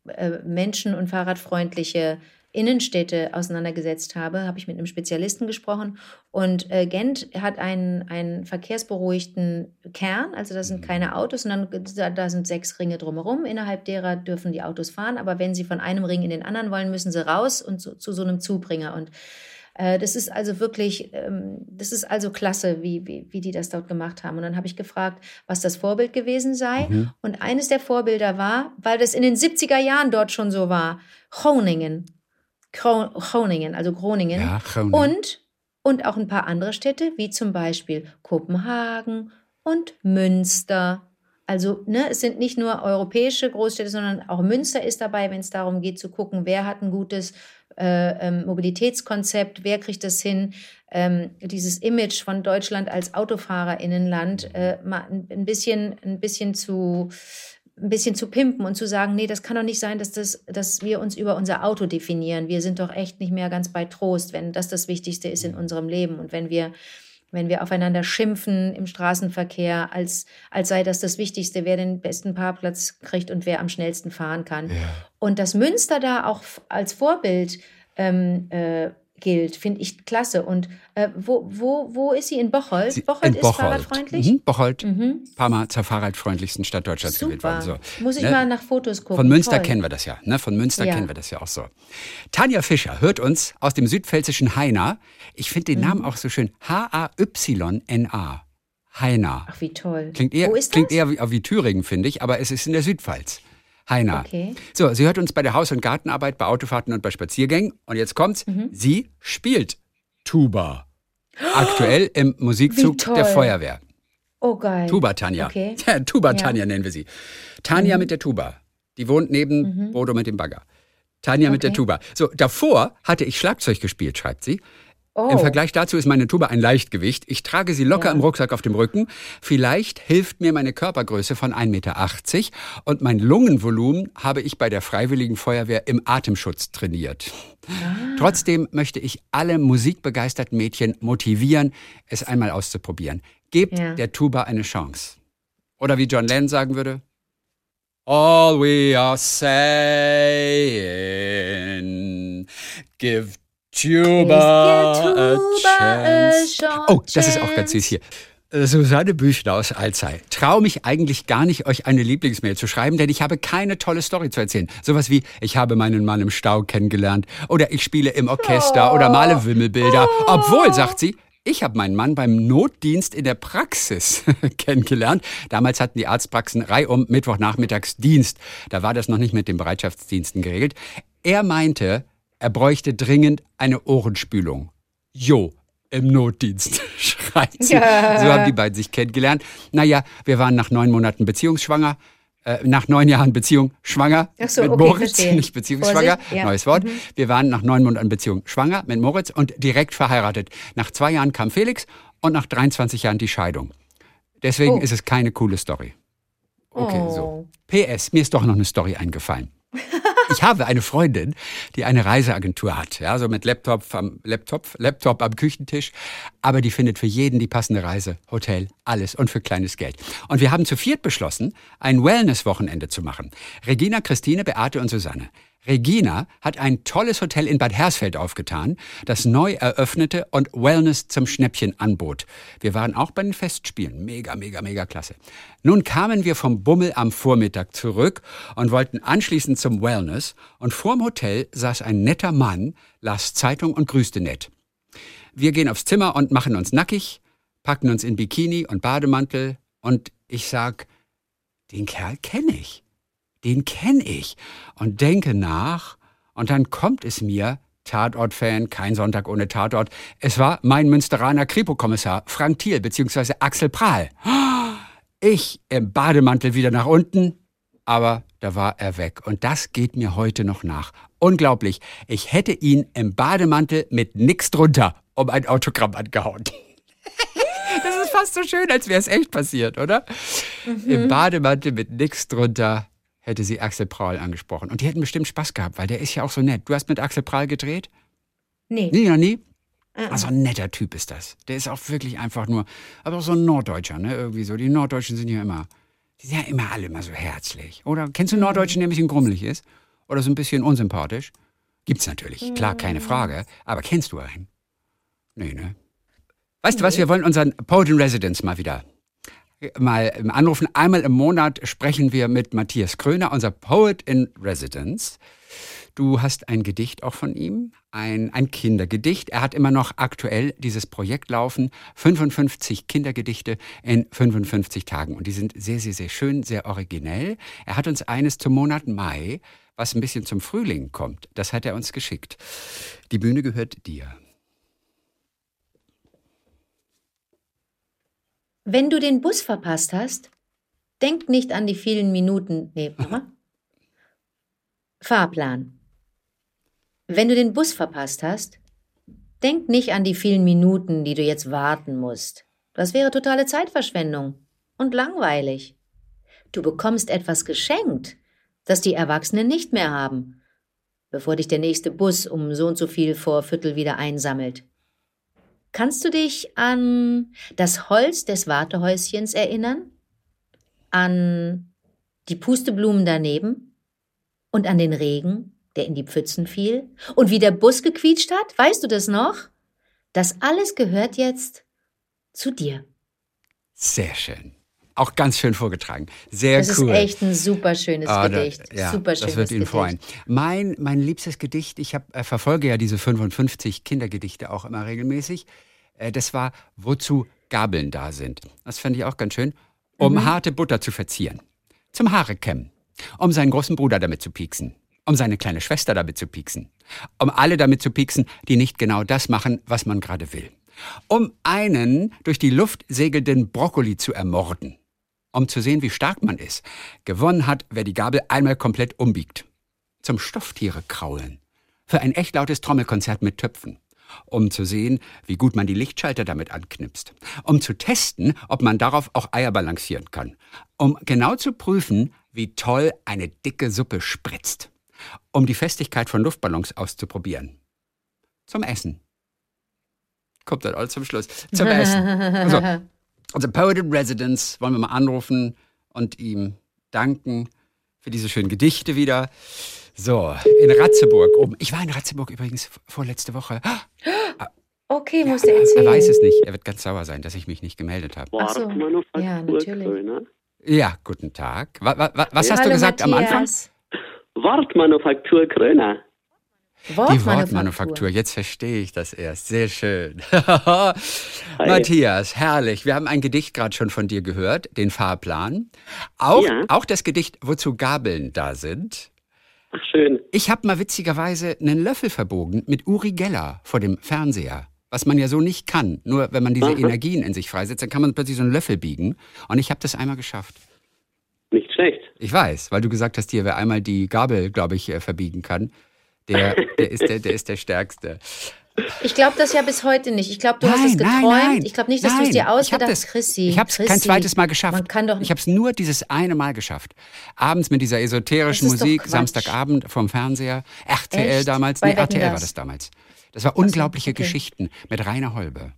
S3: äh, Menschen- und fahrradfreundliche Innenstädte auseinandergesetzt habe, habe ich mit einem Spezialisten gesprochen. Und äh, Gent hat einen, einen verkehrsberuhigten Kern, also da sind keine Autos, sondern da, da sind sechs Ringe drumherum. Innerhalb derer dürfen die Autos fahren, aber wenn sie von einem Ring in den anderen wollen, müssen sie raus und zu, zu so einem Zubringer. Und äh, das ist also wirklich, ähm, das ist also klasse, wie, wie, wie die das dort gemacht haben. Und dann habe ich gefragt, was das Vorbild gewesen sei. Und eines der Vorbilder war, weil das in den 70er Jahren dort schon so war, Groningen. Gro Groningen, also Groningen.
S2: Ja, Groningen.
S3: Und, und auch ein paar andere Städte, wie zum Beispiel Kopenhagen und Münster. Also, ne, es sind nicht nur europäische Großstädte, sondern auch Münster ist dabei, wenn es darum geht zu gucken, wer hat ein gutes äh, ähm, Mobilitätskonzept, wer kriegt das hin, ähm, dieses Image von Deutschland als Autofahrerinnenland äh, mal ein bisschen, ein bisschen zu ein bisschen zu pimpen und zu sagen, nee, das kann doch nicht sein, dass, das, dass wir uns über unser Auto definieren. Wir sind doch echt nicht mehr ganz bei Trost, wenn das das Wichtigste ist in unserem Leben und wenn wir wenn wir aufeinander schimpfen im Straßenverkehr, als, als sei das das Wichtigste, wer den besten Parkplatz kriegt und wer am schnellsten fahren kann. Und dass Münster da auch als Vorbild ähm, äh, gilt, finde ich klasse. Und äh, wo, wo, wo ist sie? In Bocholt?
S2: Sie-
S3: Bocholt
S2: in
S3: ist
S2: Bocholt.
S3: fahrradfreundlich?
S2: Mhm, Bocholt, ein paar Mal zur fahrradfreundlichsten Stadt Deutschlands gewählt
S3: Super.
S2: worden. So,
S3: Muss ich
S2: ne?
S3: mal nach Fotos gucken.
S2: Von Münster
S3: Toll.
S2: kennen wir das ja. Ne? Von Münster
S3: Ja.
S2: kennen wir das ja auch so. Tanja Fischer hört uns aus dem südpfälzischen Haina. Ich finde den
S3: Mhm.
S2: Namen auch so schön. H-A-Y-N-A. Haina.
S3: Ach, wie toll.
S2: Klingt eher,
S3: Wo ist
S2: klingt
S3: das?
S2: eher wie, wie Thüringen, finde ich, aber es ist in der Südpfalz. Heiner.
S3: Okay.
S2: So, sie hört uns bei der Haus- und Gartenarbeit, bei Autofahrten und bei Spaziergängen. Und jetzt kommt's.
S3: Mhm.
S2: Sie spielt Tuba. Aktuell im Musikzug der Feuerwehr.
S3: Oh, geil.
S2: Tuba Tanja.
S3: Okay.
S2: Ja, Tuba
S3: Ja. Mhm.
S2: Tanja nennen wir sie. Tanja mit der Tuba. Die wohnt neben Bodo mit dem Bagger. Tanja mit der
S3: Okay.
S2: Tuba. So, davor hatte ich Schlagzeug gespielt, schreibt sie.
S3: Oh.
S2: Im Vergleich dazu ist meine Tuba ein Leichtgewicht. Ich trage sie locker
S3: Ja.
S2: im Rucksack auf dem Rücken. Vielleicht hilft mir meine Körpergröße von 1,80 Meter und mein Lungenvolumen habe ich bei der Freiwilligen Feuerwehr im Atemschutz trainiert. Trotzdem möchte ich alle musikbegeisterten Mädchen motivieren, es einmal auszuprobieren. Gebt
S3: Ja.
S2: der Tuba eine Chance. Oder wie John Lennon sagen würde, All we are saying, give Tuba, a
S3: a
S2: oh, das ist auch ganz süß hier. Susanne Büchner aus Alzey. Trau mich eigentlich gar nicht, euch eine Lieblingsmail zu schreiben, denn ich habe keine tolle Story zu erzählen. Sowas wie, ich habe meinen Mann im Stau kennengelernt oder ich spiele im Orchester oder male Wimmelbilder. Obwohl, sagt sie, ich habe meinen Mann beim Notdienst in der Praxis kennengelernt. Damals hatten die Arztpraxen reihum Mittwochnachmittags Dienst. Da war das noch nicht mit den Bereitschaftsdiensten geregelt. Er meinte, er bräuchte dringend eine Ohrenspülung. Jo, im Notdienst, schreibt sie.
S3: Ja.
S2: So haben die beiden sich kennengelernt. Naja, wir waren nach neun Monaten beziehungsschwanger. Äh, nach neun Jahren Beziehung schwanger
S3: so,
S2: mit
S3: okay,
S2: Moritz,
S3: verstehe.
S2: nicht beziehungsschwanger,
S3: ja.
S2: neues Wort. Wir waren nach neun Monaten Beziehung schwanger mit Moritz und direkt verheiratet. Nach zwei Jahren kam Felix und nach 23 Jahren die Scheidung. Deswegen
S3: Oh.
S2: ist es keine coole Story. Okay,
S3: Oh.
S2: so. PS, mir ist doch noch eine Story eingefallen. Ich habe eine Freundin, die eine Reiseagentur hat, ja, so mit Laptop am Laptop, Laptop am Küchentisch, aber die findet für jeden die passende Reise, Hotel, alles und für kleines Geld. Und wir haben zu viert beschlossen, ein Wellness-Wochenende zu machen. Regina, Christine, Beate und Susanne. Regina hat ein tolles Hotel in Bad Hersfeld aufgetan, das neu eröffnete und Wellness zum Schnäppchen anbot. Wir waren auch bei den Festspielen. Mega, mega, mega klasse. Nun kamen wir vom Bummel am Vormittag zurück und wollten anschließend zum Wellness und vorm Hotel saß ein netter Mann, las Zeitung und grüßte nett. Wir gehen aufs Zimmer und machen uns nackig, packen uns in Bikini und Bademantel und ich sag, den Kerl kenne ich den kenne ich und denke nach und dann kommt es mir, Tatort-Fan, kein Sonntag ohne Tatort, es war mein Münsteraner Kripo-Kommissar Frank Thiel bzw. Axel Prahl. Ich im Bademantel wieder nach unten, aber da war er weg und das geht mir heute noch nach. Unglaublich, ich hätte ihn im Bademantel mit nix drunter um ein Autogramm angehauen. Das ist fast so schön, als wäre es echt passiert, oder? Im Bademantel mit nix drunter hätte sie Axel Prahl angesprochen. Und die hätten bestimmt Spaß gehabt, weil der ist ja auch so nett. Du hast mit Axel Prahl gedreht?
S3: Nee.
S2: Nie, noch nie? Also ein netter Typ ist das. Der ist auch wirklich einfach nur, aber auch so ein Norddeutscher, ne? Irgendwie so. Die Norddeutschen sind ja immer, die sind ja immer alle immer so herzlich. Oder kennst du einen Norddeutschen, der ein bisschen grummelig ist? Oder so ein bisschen unsympathisch? Gibt's natürlich, klar, keine Frage. Aber kennst du einen? Nee, ne? Weißt du was, wir wollen unseren Poet in Residence mal wieder mal anrufen. Einmal im Monat sprechen wir mit Matthias Kröner, unser Poet in Residence. Du hast ein Gedicht auch von ihm, ein, ein Kindergedicht. Er hat immer noch aktuell dieses Projekt laufen, 55 Kindergedichte in 55 Tagen. Und die sind sehr, sehr, sehr schön, sehr originell. Er hat uns eines zum Monat Mai, was ein bisschen zum Frühling kommt. Das hat er uns geschickt. Die Bühne gehört dir.
S3: Wenn du den Bus verpasst hast, denk nicht an die vielen Minuten. Nee, mal. Fahrplan. Wenn du den Bus verpasst hast, denk nicht an die vielen Minuten, die du jetzt warten musst. Das wäre totale Zeitverschwendung und langweilig. Du bekommst etwas geschenkt, das die Erwachsenen nicht mehr haben, bevor dich der nächste Bus um so und so viel vor Viertel wieder einsammelt. Kannst du dich an das Holz des Wartehäuschens erinnern? An die Pusteblumen daneben? Und an den Regen, der in die Pfützen fiel? Und wie der Bus gequietscht hat? Weißt du das noch? Das alles gehört jetzt zu dir.
S2: Sehr schön. Auch ganz schön vorgetragen. Sehr
S3: Das
S2: cool.
S3: ist echt ein super schönes
S2: Ah, da-
S3: Gedicht.
S2: ja,
S3: super schönes
S2: das wird ihn
S3: Gedicht.
S2: freuen. Mein, mein liebstes Gedicht, ich hab, äh, verfolge ja diese 55 Kindergedichte auch immer regelmäßig. Äh, das war, wozu Gabeln da sind. Das fand ich auch ganz schön. Um
S3: Mhm.
S2: harte Butter zu verzieren. Zum Haare kämmen. Um seinen großen Bruder damit zu pieksen. Um seine kleine Schwester damit zu pieksen. Um alle damit zu pieksen, die nicht genau das machen, was man gerade will. Um einen durch die Luft segelnden Brokkoli zu ermorden um zu sehen, wie stark man ist. Gewonnen hat, wer die Gabel einmal komplett umbiegt. Zum Stofftiere kraulen. Für ein echt lautes Trommelkonzert mit Töpfen. um zu sehen, wie gut man die Lichtschalter damit anknipst, um zu testen, ob man darauf auch Eier balancieren kann, um genau zu prüfen, wie toll eine dicke Suppe spritzt, um die Festigkeit von Luftballons auszuprobieren. Zum Essen. Kommt dann alles zum Schluss. Zum Essen. Also, also Poet in Residence wollen wir mal anrufen und ihm danken für diese schönen Gedichte wieder. So, in Ratzeburg oben. Ich war in Ratzeburg übrigens vorletzte Woche.
S3: Okay, musst du
S2: Er
S3: erzählen.
S2: weiß es nicht. Er wird ganz sauer sein, dass ich mich nicht gemeldet habe.
S3: Ach so.
S6: Wortmanufaktur
S3: Ja, natürlich.
S6: Kröner.
S2: Ja, guten Tag. Wa, wa, wa, was hast
S3: Hallo,
S2: du gesagt am Anfang?
S3: Matthias.
S6: Wortmanufaktur Kröner.
S2: Die
S3: Wortmanufaktur.
S2: Wortmanufaktur. Jetzt verstehe ich das erst. Sehr schön. Matthias, herrlich. Wir haben ein Gedicht gerade schon von dir gehört, den Fahrplan. Auch,
S6: Ja.
S2: auch das Gedicht, wozu Gabeln da sind.
S6: Ach, schön.
S2: Ich habe mal witzigerweise einen Löffel verbogen mit Uri Geller vor dem Fernseher. Was man ja so nicht kann. Nur wenn man diese
S6: Aha.
S2: Energien in sich freisetzt, dann kann man plötzlich so einen Löffel biegen. Und ich habe das einmal geschafft.
S6: Nicht schlecht.
S2: Ich weiß, weil du gesagt hast, hier, wer einmal die Gabel, glaube ich, äh, verbiegen kann, der, der, ist, der, der ist der Stärkste.
S3: Ich glaube das ja bis heute nicht. Ich glaube, du hast es geträumt.
S2: Nein, nein,
S3: ich glaube nicht, dass du es
S2: nein.
S3: dir ausgedacht
S2: das-
S3: hast, Chrissy.
S2: Ich habe es kein zweites Mal geschafft.
S3: Man kann doch
S2: ich habe es nur dieses eine Mal geschafft. Abends mit dieser esoterischen
S3: Das
S2: Musik. Samstagabend vom Fernseher. RTL
S3: Echt?
S2: damals.
S3: Bei
S2: Nee, RTL war
S3: dass?
S2: das damals. Das war unglaubliche
S3: okay.
S2: Geschichten mit Rainer Holbe.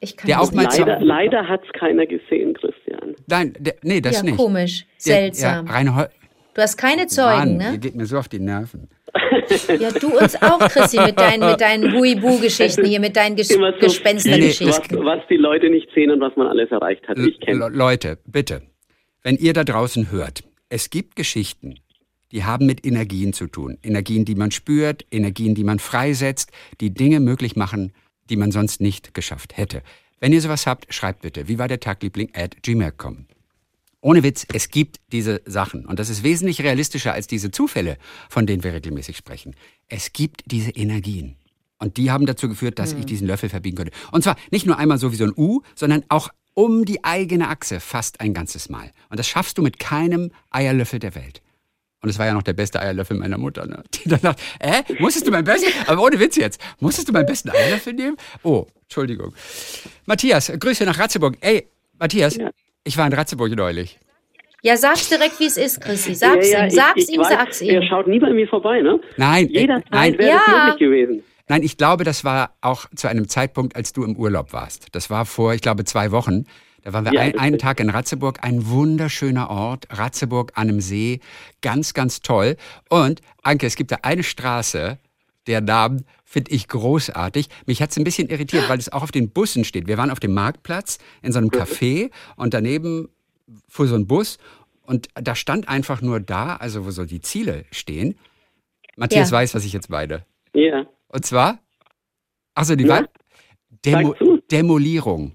S3: Ich kann
S2: Der
S3: das
S2: auch mal
S6: Leider, leider hat es keiner gesehen, Christian.
S2: Nein, der, nee, das
S3: ja,
S2: nicht.
S3: komisch.
S2: Der-
S3: Seltsam.
S2: Ja, Rainer Holbe.
S3: Du hast keine Zeugen,
S2: Mann,
S3: ne?
S2: geht mir so auf die Nerven.
S3: Ja, du uns auch, Chrissy, mit deinen, mit deinen Hui-Bu-Geschichten hier, mit deinen Ges
S6: so was,
S3: Gespenstergeschichten.
S6: was die Leute nicht sehen und was man alles erreicht hat. Ich kenne
S2: Leute, bitte, wenn ihr da draußen hört, es gibt Geschichten, die haben mit Energien zu tun. Energien, die man spürt, Energien, die man freisetzt, die Dinge möglich machen, die man sonst nicht geschafft hätte. Wenn ihr sowas habt, schreibt bitte, wie war der Tagliebling at gmail.com. Ohne Witz, es gibt diese Sachen. Und das ist wesentlich realistischer als diese Zufälle, von denen wir regelmäßig sprechen. Es gibt diese Energien. Und die haben dazu geführt, dass ich diesen Löffel verbiegen könnte. Und zwar nicht nur einmal so wie so ein U, sondern auch um die eigene Achse fast ein ganzes Mal. Und das schaffst du mit keinem Eierlöffel der Welt. Und es war ja noch der beste Eierlöffel meiner Mutter, ne? Die dann dachte, äh, musstest du meinen besten, aber ohne Witz jetzt, musstest du meinen besten Eierlöffel nehmen? Oh, Entschuldigung. Matthias, Grüße nach Ratzeburg. Ey, Matthias,
S6: Ja.
S2: Ich war in Ratzeburg neulich.
S3: Ja, sag's direkt, wie es ist, Chrissy. Sag's ihm,
S6: ich-
S3: sag's
S6: ich
S3: ihm,
S6: weiß,
S3: sag's ihm.
S6: Er schaut nie bei mir vorbei, ne?
S2: Nein, äh,
S6: Jederzeit
S2: nein.
S6: wäre
S3: Ja.
S6: das möglich gewesen.
S2: Nein, ich glaube, das war auch zu einem Zeitpunkt, als du im Urlaub warst. Das war vor, ich glaube, zwei Wochen. Da waren wir
S6: Ja,
S2: ein, einen Tag in Ratzeburg, ein wunderschöner Ort, Ratzeburg an einem See, ganz, ganz toll. Und Anke, es gibt da eine Straße, der Namen finde ich großartig. Mich hat es ein bisschen irritiert, weil es auch auf den Bussen steht. Wir waren auf dem Marktplatz in so einem Café und daneben fuhr so ein Bus und da stand einfach nur da, also wo so die Ziele stehen. Matthias
S3: Ja.
S2: weiß, was ich jetzt meine.
S6: Ja.
S2: Und zwar? Achso, die war Demo. Demolierung.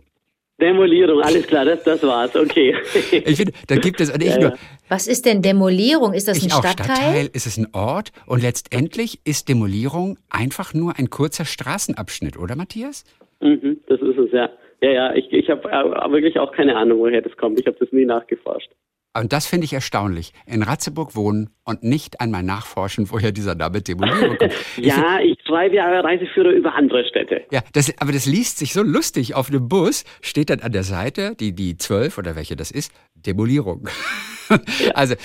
S6: Demolierung, alles klar, das, das war's, okay.
S2: Ich finde, da gibt es, und ich
S6: Ja,
S2: nur.
S3: Was ist denn Demolierung? Ist das ein Stadtteil?
S2: Stadtteil, ist es ein Ort und letztendlich ist Demolierung einfach nur ein kurzer Straßenabschnitt, oder Matthias?
S6: Mhm, das ist es, ja. Ja, ja, ich, ich habe wirklich auch keine Ahnung, woher das kommt. Ich habe das nie nachgeforscht.
S2: Und das finde ich erstaunlich. In Ratzeburg wohnen und nicht einmal nachforschen, woher dieser Name Demolierung kommt. Ich find-
S6: Ja, ich schreibe ja Reiseführer über andere Städte.
S2: Ja, das, aber das liest sich so lustig. Auf einem Bus steht dann an der Seite, die, die 12 oder welche das ist, Demolierung. also,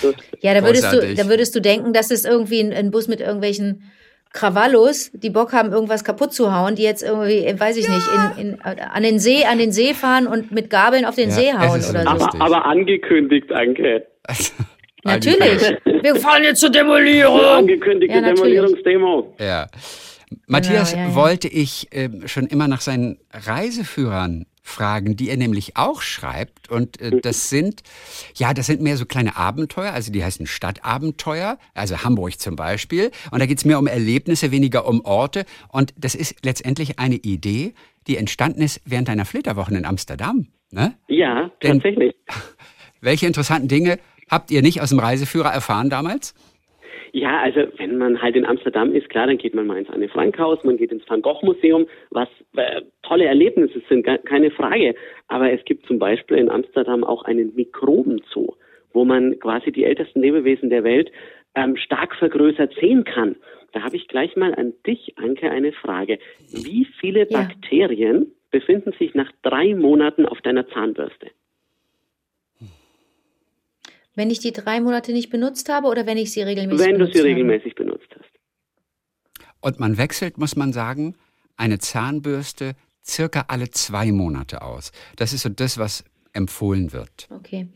S3: Ja, da würdest, du, da würdest du denken, das ist irgendwie ein, ein Bus mit irgendwelchen Krawallos, die Bock haben, irgendwas kaputt zu hauen, die jetzt irgendwie, äh, weiß ich nicht, in, in, an den See, an den See fahren und mit Gabeln auf den
S2: Ja,
S3: See hauen oder so.
S6: Aber, aber angekündigt, Anke.
S2: also
S3: Natürlich. Wir fahren jetzt zur Demolierung.
S6: Angekündigte
S3: Ja.
S6: Demolierungsdemo.
S2: Ja. Matthias
S3: ja, ja.
S2: wollte ich ähm, schon immer nach seinen Reiseführern fragen, die er nämlich auch schreibt. Und äh, das sind, ja, das sind mehr so kleine Abenteuer, also die heißen Stadtabenteuer, also Hamburg zum Beispiel. Und da geht es mehr um Erlebnisse, weniger um Orte. Und das ist letztendlich eine Idee, die entstanden ist während deiner Flitterwochen in Amsterdam. Ne?
S6: Ja,
S2: Denn-
S6: tatsächlich.
S2: Welche interessanten Dinge habt ihr nicht aus dem Reiseführer erfahren damals?
S6: Ja, also wenn man halt in Amsterdam ist, klar, dann geht man mal ins Anne Frank Haus, man geht ins Van Gogh Museum, was äh, tolle Erlebnisse sind, keine Frage. Aber es gibt zum Beispiel in Amsterdam auch einen Mikrobenzoo. wo man quasi die ältesten Lebewesen der Welt ähm, stark vergrößert sehen kann. Da habe ich gleich mal an dich, Anke, eine Frage. Wie viele
S3: Ja.
S6: Bakterien befinden sich nach drei Monaten auf deiner Zahnbürste?
S3: Wenn ich die drei Monate nicht benutzt habe oder wenn ich sie regelmäßig
S6: Wenn du
S3: benutzt
S6: sie
S3: habe?
S6: regelmäßig benutzt hast.
S2: Und man wechselt, muss man sagen, eine Zahnbürste circa alle zwei Monate aus. Das ist so das, was empfohlen wird.
S3: Okay.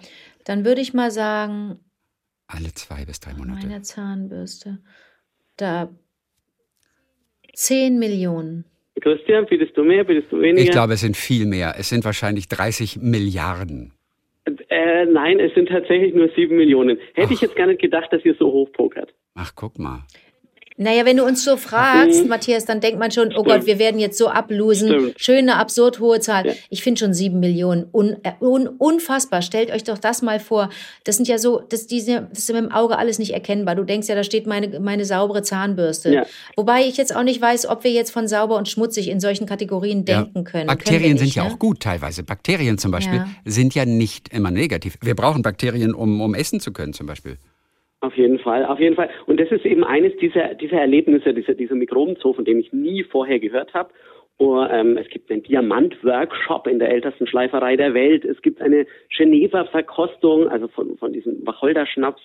S3: Dann würde ich mal sagen,
S2: Alle zwei bis drei Monate.
S3: meine Zahnbürste. Da 10 Millionen.
S6: Christian, bietest du mehr, bietest du weniger?
S2: Ich glaube, es sind viel mehr. Es sind wahrscheinlich 30 Milliarden.
S6: Äh, nein, es sind tatsächlich nur sieben Millionen. Hätte ich jetzt gar nicht gedacht, dass ihr so hoch pokert.
S2: Ach, guck mal.
S3: Naja, wenn du uns so fragst, Matthias, dann denkt man schon, oh Gott, wir werden jetzt so ablosen.
S6: Stimmt.
S3: Schöne, absurd hohe Zahl.
S6: Ja.
S3: Ich finde schon sieben Millionen. Un, äh, un, unfassbar. Stellt euch doch das mal vor. Das sind ja so, das, diese, das ist mit dem Auge alles nicht erkennbar. Du denkst ja, da steht meine, meine saubere Zahnbürste.
S6: Ja.
S3: Wobei ich jetzt auch nicht weiß, ob wir jetzt von sauber und schmutzig in solchen Kategorien denken können.
S2: Bakterien
S3: können wir
S2: sind
S3: nicht,
S2: ja
S3: ne?
S2: auch gut teilweise. Bakterien zum Beispiel
S3: Ja.
S2: sind ja nicht immer negativ. Wir brauchen Bakterien, um, um essen zu können zum Beispiel.
S6: Auf jeden Fall, auf jeden Fall. Und das ist eben eines dieser, dieser Erlebnisse, dieser, dieser Mikrobenzoo, von dem ich nie vorher gehört habe. Oh, ähm, es gibt einen Diamant-Workshop in der ältesten Schleiferei der Welt. Es gibt eine Geneva-Verkostung, also von, von diesem Wacholder-Schnaps,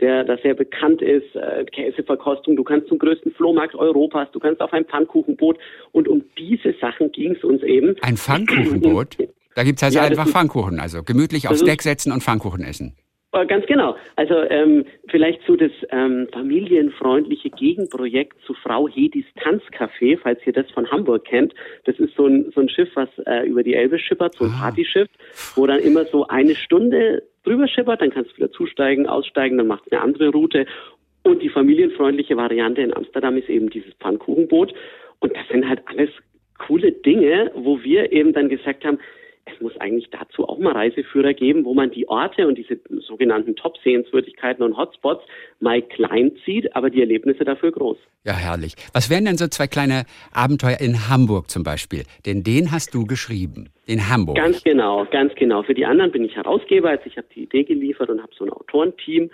S6: der da sehr bekannt ist, äh, Käseverkostung. Du kannst zum größten Flohmarkt Europas, du kannst auf ein Pfannkuchenboot. Und um diese Sachen ging es uns eben.
S2: Ein Pfannkuchenboot. Da gibt es also
S6: Ja,
S2: einfach Pfannkuchen. Also gemütlich aufs Deck setzen und Pfannkuchen essen.
S6: Äh, Ganz genau. Also ähm, vielleicht so das ähm, familienfreundliche Gegenprojekt zu Frau Hedis Tanzcafé, falls ihr das von Hamburg kennt. Das ist so ein, so ein Schiff, was äh, über die Elbe schippert, so ein Partyschiff, wo dann immer so eine Stunde drüber schippert, dann kannst du wieder zusteigen, aussteigen, dann macht es eine andere Route. Und die familienfreundliche Variante in Amsterdam ist eben dieses Pfannkuchenboot. Und das sind halt alles coole Dinge, wo wir eben dann gesagt haben, es muss eigentlich dazu auch mal Reiseführer geben, wo man die Orte und diese sogenannten Top-Sehenswürdigkeiten und Hotspots mal klein zieht, aber die Erlebnisse dafür groß.
S2: Ja, herrlich. Was wären denn so zwei kleine Abenteuer in Hamburg zum Beispiel? Denn den hast du geschrieben. Den Hamburg.
S6: Ganz genau, ganz genau. Für die anderen bin ich Herausgeber, also ich habe die Idee geliefert und habe so ein Autorenteam.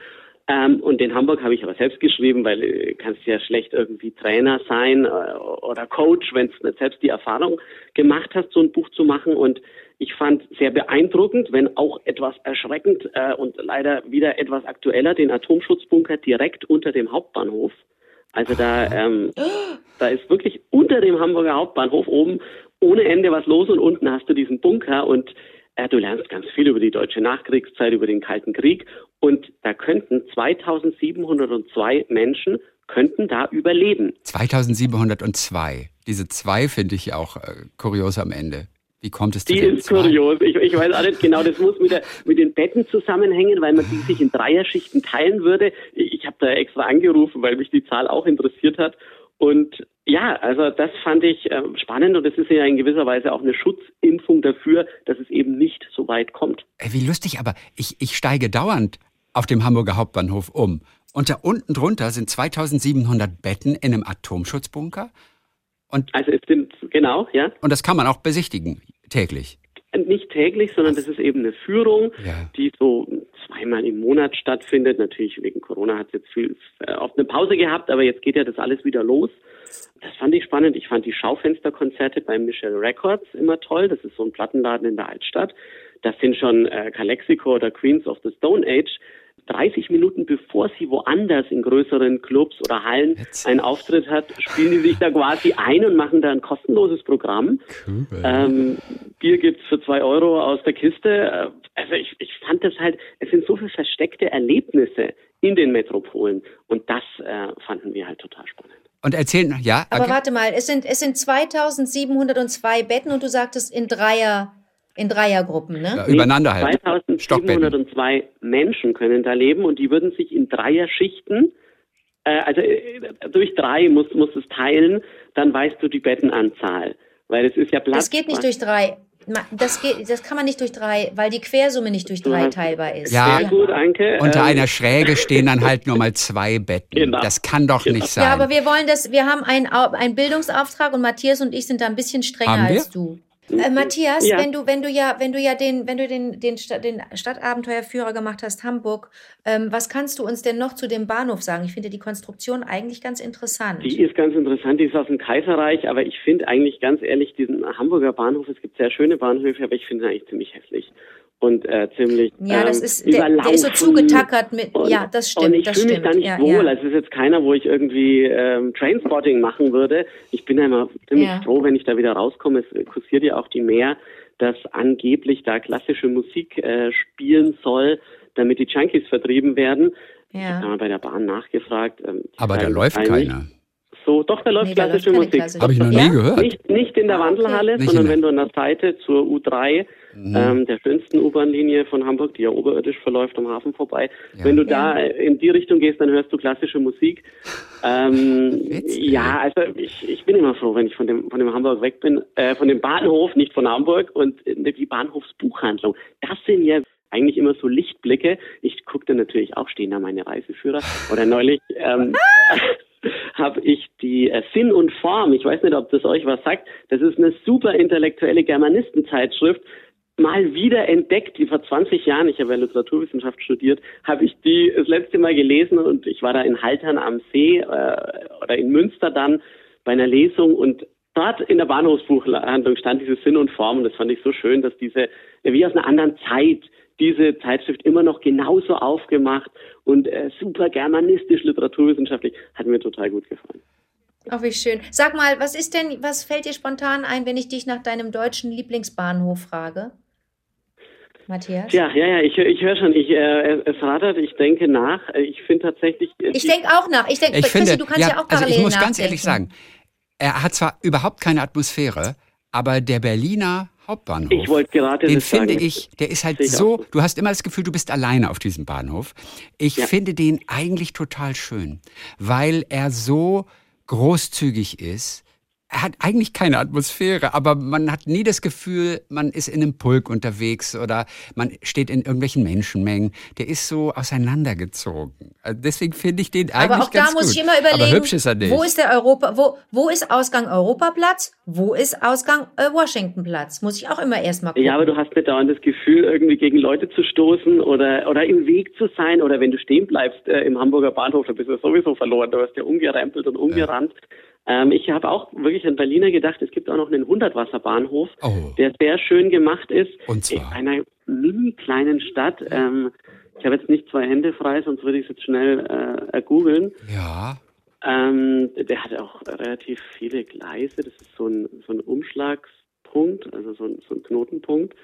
S6: Ähm, und den Hamburg habe ich aber selbst geschrieben, weil äh, kannst ja schlecht irgendwie Trainer sein äh, oder Coach, wenn du nicht selbst die Erfahrung gemacht hast, so ein Buch zu machen. Und ich fand sehr beeindruckend, wenn auch etwas erschreckend äh, und leider wieder etwas aktueller, den Atomschutzbunker direkt unter dem Hauptbahnhof. Also da, ähm, da ist wirklich unter dem Hamburger Hauptbahnhof oben ohne Ende was los und unten hast du diesen Bunker und äh, du lernst ganz viel über die deutsche Nachkriegszeit, über den Kalten Krieg und da könnten 2702 Menschen könnten da überleben.
S2: 2702. Diese zwei finde ich auch äh, kurios am Ende. Wie kommt es zu
S6: Die ist
S2: zwei?
S6: kurios. Ich, ich weiß auch nicht genau, das muss mit, der, mit den Betten zusammenhängen, weil man die sich in Dreierschichten teilen würde. Ich, ich habe da extra angerufen, weil mich die Zahl auch interessiert hat. Und ja, also das fand ich äh, spannend und es ist ja in gewisser Weise auch eine Schutzimpfung dafür, dass es eben nicht so weit kommt.
S2: Wie lustig, aber ich, ich steige dauernd auf dem Hamburger Hauptbahnhof um. Und da unten drunter sind 2700 Betten in einem Atomschutzbunker. Und,
S6: Also es sind, genau, ja,
S2: und das kann man auch besichtigen, täglich.
S6: nicht täglich, sondern das ist eben eine Führung,
S2: Ja.
S6: die so zweimal im Monat stattfindet. Natürlich wegen Corona hat es jetzt viel äh, oft eine Pause gehabt, aber jetzt geht ja das alles wieder los. Das fand ich spannend. Ich fand die Schaufensterkonzerte bei Michelle Records immer toll. Das ist so ein Plattenladen in der Altstadt. Das sind schon äh, Calexico oder Queens of the Stone Age. 30 Minuten bevor sie woanders in größeren Clubs oder Hallen einen Auftritt hat, spielen die sich da quasi ein und machen da ein kostenloses Programm. Ähm, Bier gibt's für zwei Euro aus der Kiste. Also ich, ich fand das halt, es sind so viele versteckte Erlebnisse in den Metropolen und das äh, fanden wir halt total spannend.
S2: Und erzählen, ja,
S3: Aber
S2: okay.
S3: warte mal, es sind, es sind 2702 Betten und du sagtest in Dreier, in Dreiergruppen, ne?
S2: Ja, übereinander halt. Stockbetten.
S6: 2702 Menschen können da leben und die würden sich in Dreier-Schichten, äh, also äh, durch drei musst, musst es teilen, dann weißt du die Bettenanzahl. Weil es ist ja Platz.
S3: Das geht nicht durch drei. Das, geht, das kann man nicht durch drei, weil die Quersumme nicht durch
S6: Du
S3: drei teilbar ist.
S2: Ja.
S6: Sehr gut, Anke.
S2: Unter
S6: Ähm,
S2: einer Schräge stehen dann halt nur mal zwei Betten.
S6: Genau.
S2: Das kann doch nicht sein.
S3: Ja, aber wir wollen das, wir haben einen, einen Bildungsauftrag und Matthias und ich sind da ein bisschen strenger
S2: Haben wir?
S3: als du. Äh, Matthias,
S6: Ja.
S3: wenn du, wenn du ja, wenn du ja den, wenn du den, den, Stadt, den Stadtabenteuerführer gemacht hast, Hamburg, ähm, was kannst du uns denn noch zu dem Bahnhof sagen? Ich finde die Konstruktion eigentlich ganz interessant.
S6: Die ist ganz interessant, die ist aus dem Kaiserreich, aber ich finde eigentlich ganz ehrlich diesen Hamburger Bahnhof, es gibt sehr schöne Bahnhöfe, aber ich finde ihn eigentlich ziemlich hässlich und äh, ziemlich
S3: Ja, das
S6: ähm,
S3: ist- der- der ist so zugetackert mit-
S6: und,
S3: ja, das stimmt,
S6: Und ich
S3: das
S6: fühle mich da
S3: stimmt.
S6: nicht
S3: Ja,
S6: wohl.
S3: ja.
S6: Also es ist jetzt keiner, wo ich irgendwie ähm, Trainspotting machen würde. Ich bin ja immer ziemlich
S3: Ja.
S6: froh, wenn ich da wieder rauskomme. Es kursiert ja auch die Mehr, dass angeblich da klassische Musik äh, spielen soll, damit die Junkies vertrieben werden. Ich
S3: Ja.
S6: habe mal bei der Bahn nachgefragt. ähm,
S2: Aber da
S6: sagen
S2: läuft keiner.
S6: So, doch, da läuft
S3: Nee, da
S6: klassische
S3: läuft
S6: Musik.
S3: klassische
S2: Habe ich noch
S3: Ja?
S2: nie gehört.
S6: Nicht, nicht in der
S3: okay.
S6: Wandelhalle,
S2: Nicht
S6: sondern wenn du an der Seite zur U3,
S2: Mhm.
S6: ähm, der schönsten U-Bahn-Linie von Hamburg, die ja oberirdisch verläuft am Hafen vorbei,
S2: Ja.
S6: wenn du da in die Richtung gehst, dann hörst du klassische Musik. Ähm, ja, also ich, ich bin immer froh, wenn ich von dem, von dem Hamburg weg bin, äh, von dem Bahnhof, nicht von Hamburg und äh, die Bahnhofsbuchhandlung. Das sind ja eigentlich immer so Lichtblicke. Ich gucke dann natürlich auch, stehen da meine Reiseführer. Oder neulich ähm, habe ich die äh, Sinn und Form, ich weiß nicht, ob das euch was sagt, das ist eine super intellektuelle Germanistenzeitschrift, mal wieder entdeckt, die vor 20 Jahren, ich habe ja Literaturwissenschaft studiert, habe ich die das letzte Mal gelesen und ich war da in Haltern am See äh, oder in Münster dann bei einer Lesung und dort in der Bahnhofsbuchhandlung stand diese Sinn und Form und das fand ich so schön, dass diese, wie aus einer anderen Zeit, diese Zeitschrift immer noch genauso aufgemacht und äh, super germanistisch, literaturwissenschaftlich, hat mir total gut gefallen.
S3: Ach, wie schön. Sag mal, was ist denn, was fällt dir spontan ein, wenn ich dich nach deinem deutschen Lieblingsbahnhof frage? Matthias?
S6: Ja, ja, ja, ich, ich höre schon, ich, äh, es rattert, ich denke nach. Äh, Ich finde tatsächlich. äh,
S3: Ich denke auch nach. Ich denke,
S2: Ich
S3: Chrissy,
S2: finde,
S3: du kannst ja,
S2: ja,
S3: auch
S2: also
S3: parallel
S2: ich muss ganz ehrlich
S3: nachdenken.
S2: sagen, er hat zwar überhaupt keine Atmosphäre, aber der Berliner Hauptbahnhof,
S6: Ich wollte gerade
S2: den
S6: das sagen.
S2: finde ich, der ist halt
S6: auch so.
S2: du hast immer das Gefühl, du bist alleine auf diesem Bahnhof. Ich
S6: Ja.
S2: finde den eigentlich total schön, weil er so großzügig ist. Er hat eigentlich keine Atmosphäre, aber man hat nie das Gefühl, man ist in einem Pulk unterwegs oder man steht in irgendwelchen Menschenmengen. Der ist so auseinandergezogen. Also deswegen finde ich den eigentlich
S3: Aber auch da
S2: ganz
S3: muss
S2: gut.
S3: ich immer überlegen,
S2: aber hübsch ist er nicht.
S3: wo ist der Europa, wo, wo ist Ausgang Europaplatz? Wo ist Ausgang äh, Washingtonplatz? Muss ich auch immer erstmal gucken.
S6: Ja, aber du hast nicht dauernd das Gefühl, irgendwie gegen Leute zu stoßen oder, oder im Weg zu sein oder wenn du stehen bleibst äh, im Hamburger Bahnhof, dann bist du sowieso verloren. Du wirst ja umgerempelt und umgerannt. Ähm, ich habe auch wirklich an Berliner gedacht, es gibt auch noch einen Hundertwasserbahnhof,
S2: Oh.
S6: der sehr schön gemacht ist.
S2: Und zwar?
S6: In einer mini kleinen Stadt. Ähm, ich habe jetzt nicht zwei Hände frei, sonst würde ich es jetzt schnell äh, googeln.
S2: ja,
S6: Ähm, der hat auch relativ viele Gleise. Das ist so ein, so ein Umschlagspunkt, also so ein, so ein Knotenpunkt.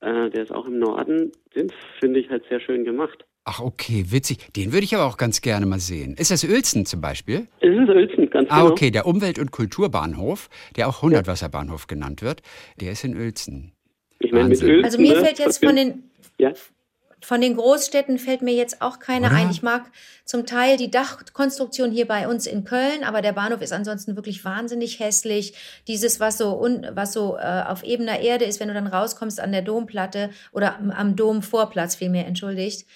S6: Äh, der ist auch im Norden. Den finde ich halt sehr schön gemacht.
S2: Ach, okay, witzig. Den würde ich aber auch ganz gerne mal sehen. Ist das Uelzen zum Beispiel?
S6: Es ist Uelzen, ganz
S2: Ah,
S6: genau.
S2: okay, der Umwelt- und Kulturbahnhof, der auch Hundertwasserbahnhof genannt wird, der ist in Uelzen.
S6: Ich meine, mit. Uelzen,
S3: Also mir
S6: ne,
S3: fällt jetzt von den,
S6: Ja,
S3: von den Großstädten fällt mir jetzt auch keine
S2: Oder?
S3: ein. Ich mag zum Teil die Dachkonstruktion hier bei uns in Köln, aber der Bahnhof ist ansonsten wirklich wahnsinnig hässlich. Dieses, was so, un, was so äh, auf ebener Erde ist, wenn du dann rauskommst an der Domplatte oder am, am Domvorplatz vielmehr, entschuldigt.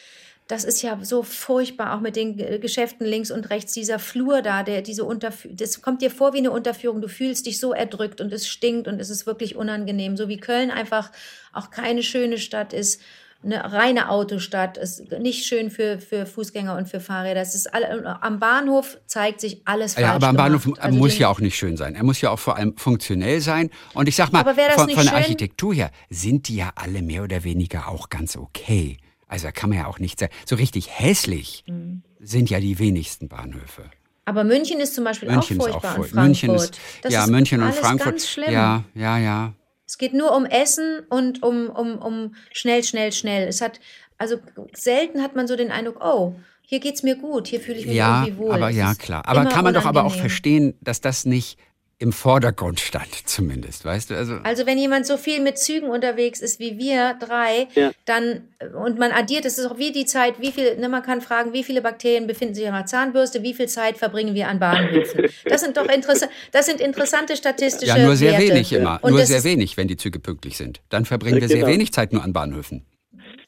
S3: Das ist ja so furchtbar, auch mit den Geschäften links und rechts. Dieser Flur da, der diese Unterführung, das kommt dir vor wie eine Unterführung. Du fühlst dich so erdrückt und es stinkt und es ist wirklich unangenehm. So wie Köln einfach auch keine schöne Stadt ist eine reine Autostadt, ist nicht schön für, für Fußgänger und für Fahrräder. Das ist alle, am Bahnhof zeigt sich alles falsch
S2: Ja, aber am Bahnhof.
S3: Also
S2: muss ja auch nicht schön sein. Er muss ja auch vor allem funktionell sein. Und ich sag mal, von, von der? Architektur her sind die ja alle mehr oder weniger auch ganz okay. Also da kann man ja auch nicht sagen. So richtig hässlich
S3: Mhm.
S2: sind ja die wenigsten Bahnhöfe.
S3: Aber München ist zum Beispiel
S2: München
S3: auch
S2: ist auch
S3: furchtbar
S2: voll.
S3: und Frankfurt.
S2: München ist,
S3: das
S2: ja,
S3: ist
S2: München und Frankfurt.
S3: ganz schlimm.
S2: Ja, ja, ja.
S3: Es geht nur um Essen und um, um, um schnell, schnell, schnell. Es hat, also selten hat man so den Eindruck, oh, hier geht's mir gut, hier fühle ich mich
S2: Ja,
S3: irgendwie wohl.
S2: aber
S3: Es
S2: ja, klar. Aber kann man doch aber auch
S3: unangenehm.
S2: verstehen, dass das nicht im Vordergrund stand, zumindest, weißt du? Also,
S3: Also wenn jemand so viel mit Zügen unterwegs ist wie wir drei,
S6: Ja.
S3: dann und man addiert, es ist auch wie die Zeit, wie viel, ne, man kann fragen, wie viele Bakterien befinden sich an der Zahnbürste, wie viel Zeit verbringen wir an Bahnhöfen. Das sind doch interessant, das sind interessante statistische
S2: ja, nur sehr
S3: Werte.
S2: wenig immer.
S3: Und
S2: nur sehr wenig, wenn die Züge pünktlich sind. Dann verbringen wir sehr
S6: Genau.
S2: wenig Zeit nur an Bahnhöfen.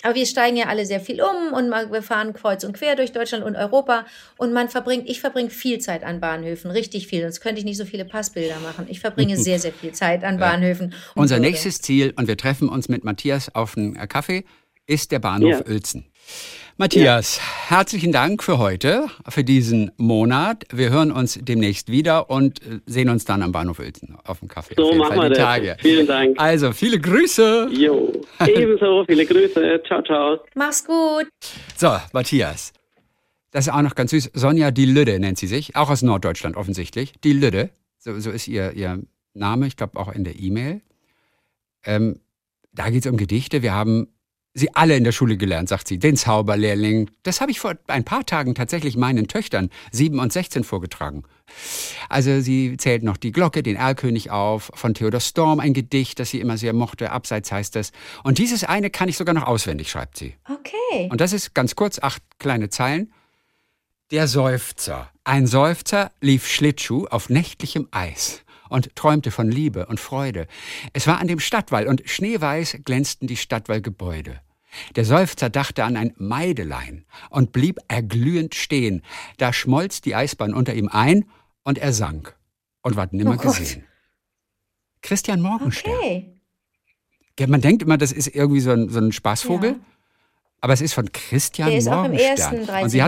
S3: Aber wir steigen ja alle sehr viel um und wir fahren kreuz und quer durch Deutschland und Europa und man verbringt, ich verbringe viel Zeit an Bahnhöfen, richtig viel, sonst könnte ich nicht so viele Passbilder machen. Ich verbringe sehr, sehr viel Zeit an Bahnhöfen. Und
S2: Unser
S3: würde-
S2: nächstes Ziel, und wir treffen uns mit Matthias auf einen Kaffee, ist der Bahnhof
S6: Ja.
S2: Uelzen. Matthias, herzlichen Dank für heute, für diesen Monat. Wir hören uns demnächst wieder und äh, sehen uns dann am Bahnhof Uelzen auf dem Kaffee.
S6: So machen wir
S2: die
S6: das.
S2: Tage.
S6: Vielen Dank.
S2: Also, viele Grüße.
S6: Jo, ebenso. Viele Grüße. Ciao, ciao.
S3: Mach's gut.
S2: So, Matthias. Das ist auch noch ganz süß. Sonja die Lüde nennt sie sich, auch aus Norddeutschland offensichtlich. Die Lüde, so, so ist ihr, ihr Name, ich glaube auch in der E-Mail. Ähm, da geht es um Gedichte. Wir haben sie alle in der Schule gelernt, sagt sie. Den Zauberlehrling. Das habe ich vor ein paar Tagen tatsächlich meinen Töchtern, 7 und 16, vorgetragen. Also sie zählt noch die Glocke, den Erlkönig auf, von Theodor Storm, ein Gedicht, das sie immer sehr mochte. Abseits heißt es. Und dieses eine kann ich sogar noch auswendig, schreibt sie.
S3: Okay.
S2: Und das ist ganz kurz, acht kleine Zeilen. Der Seufzer. Ein Seufzer lief Schlittschuh auf nächtlichem Eis und träumte von Liebe und Freude. Es war an dem Stadtwall und schneeweiß glänzten die Stadtwallgebäude. Der Seufzer dachte an ein Meidelein und blieb erglühend stehen. Da schmolz die Eisbahn unter ihm ein und er sank und ward nimmer
S3: Oh
S2: gesehen. Christian Morgenstern.
S3: Okay.
S2: Ja, man denkt immer, das ist irgendwie so ein, so ein Spaßvogel.
S3: Ja.
S2: Aber es ist von Christian
S3: Der ist auch im
S2: Morgenstern.
S3: ersten
S2: und sie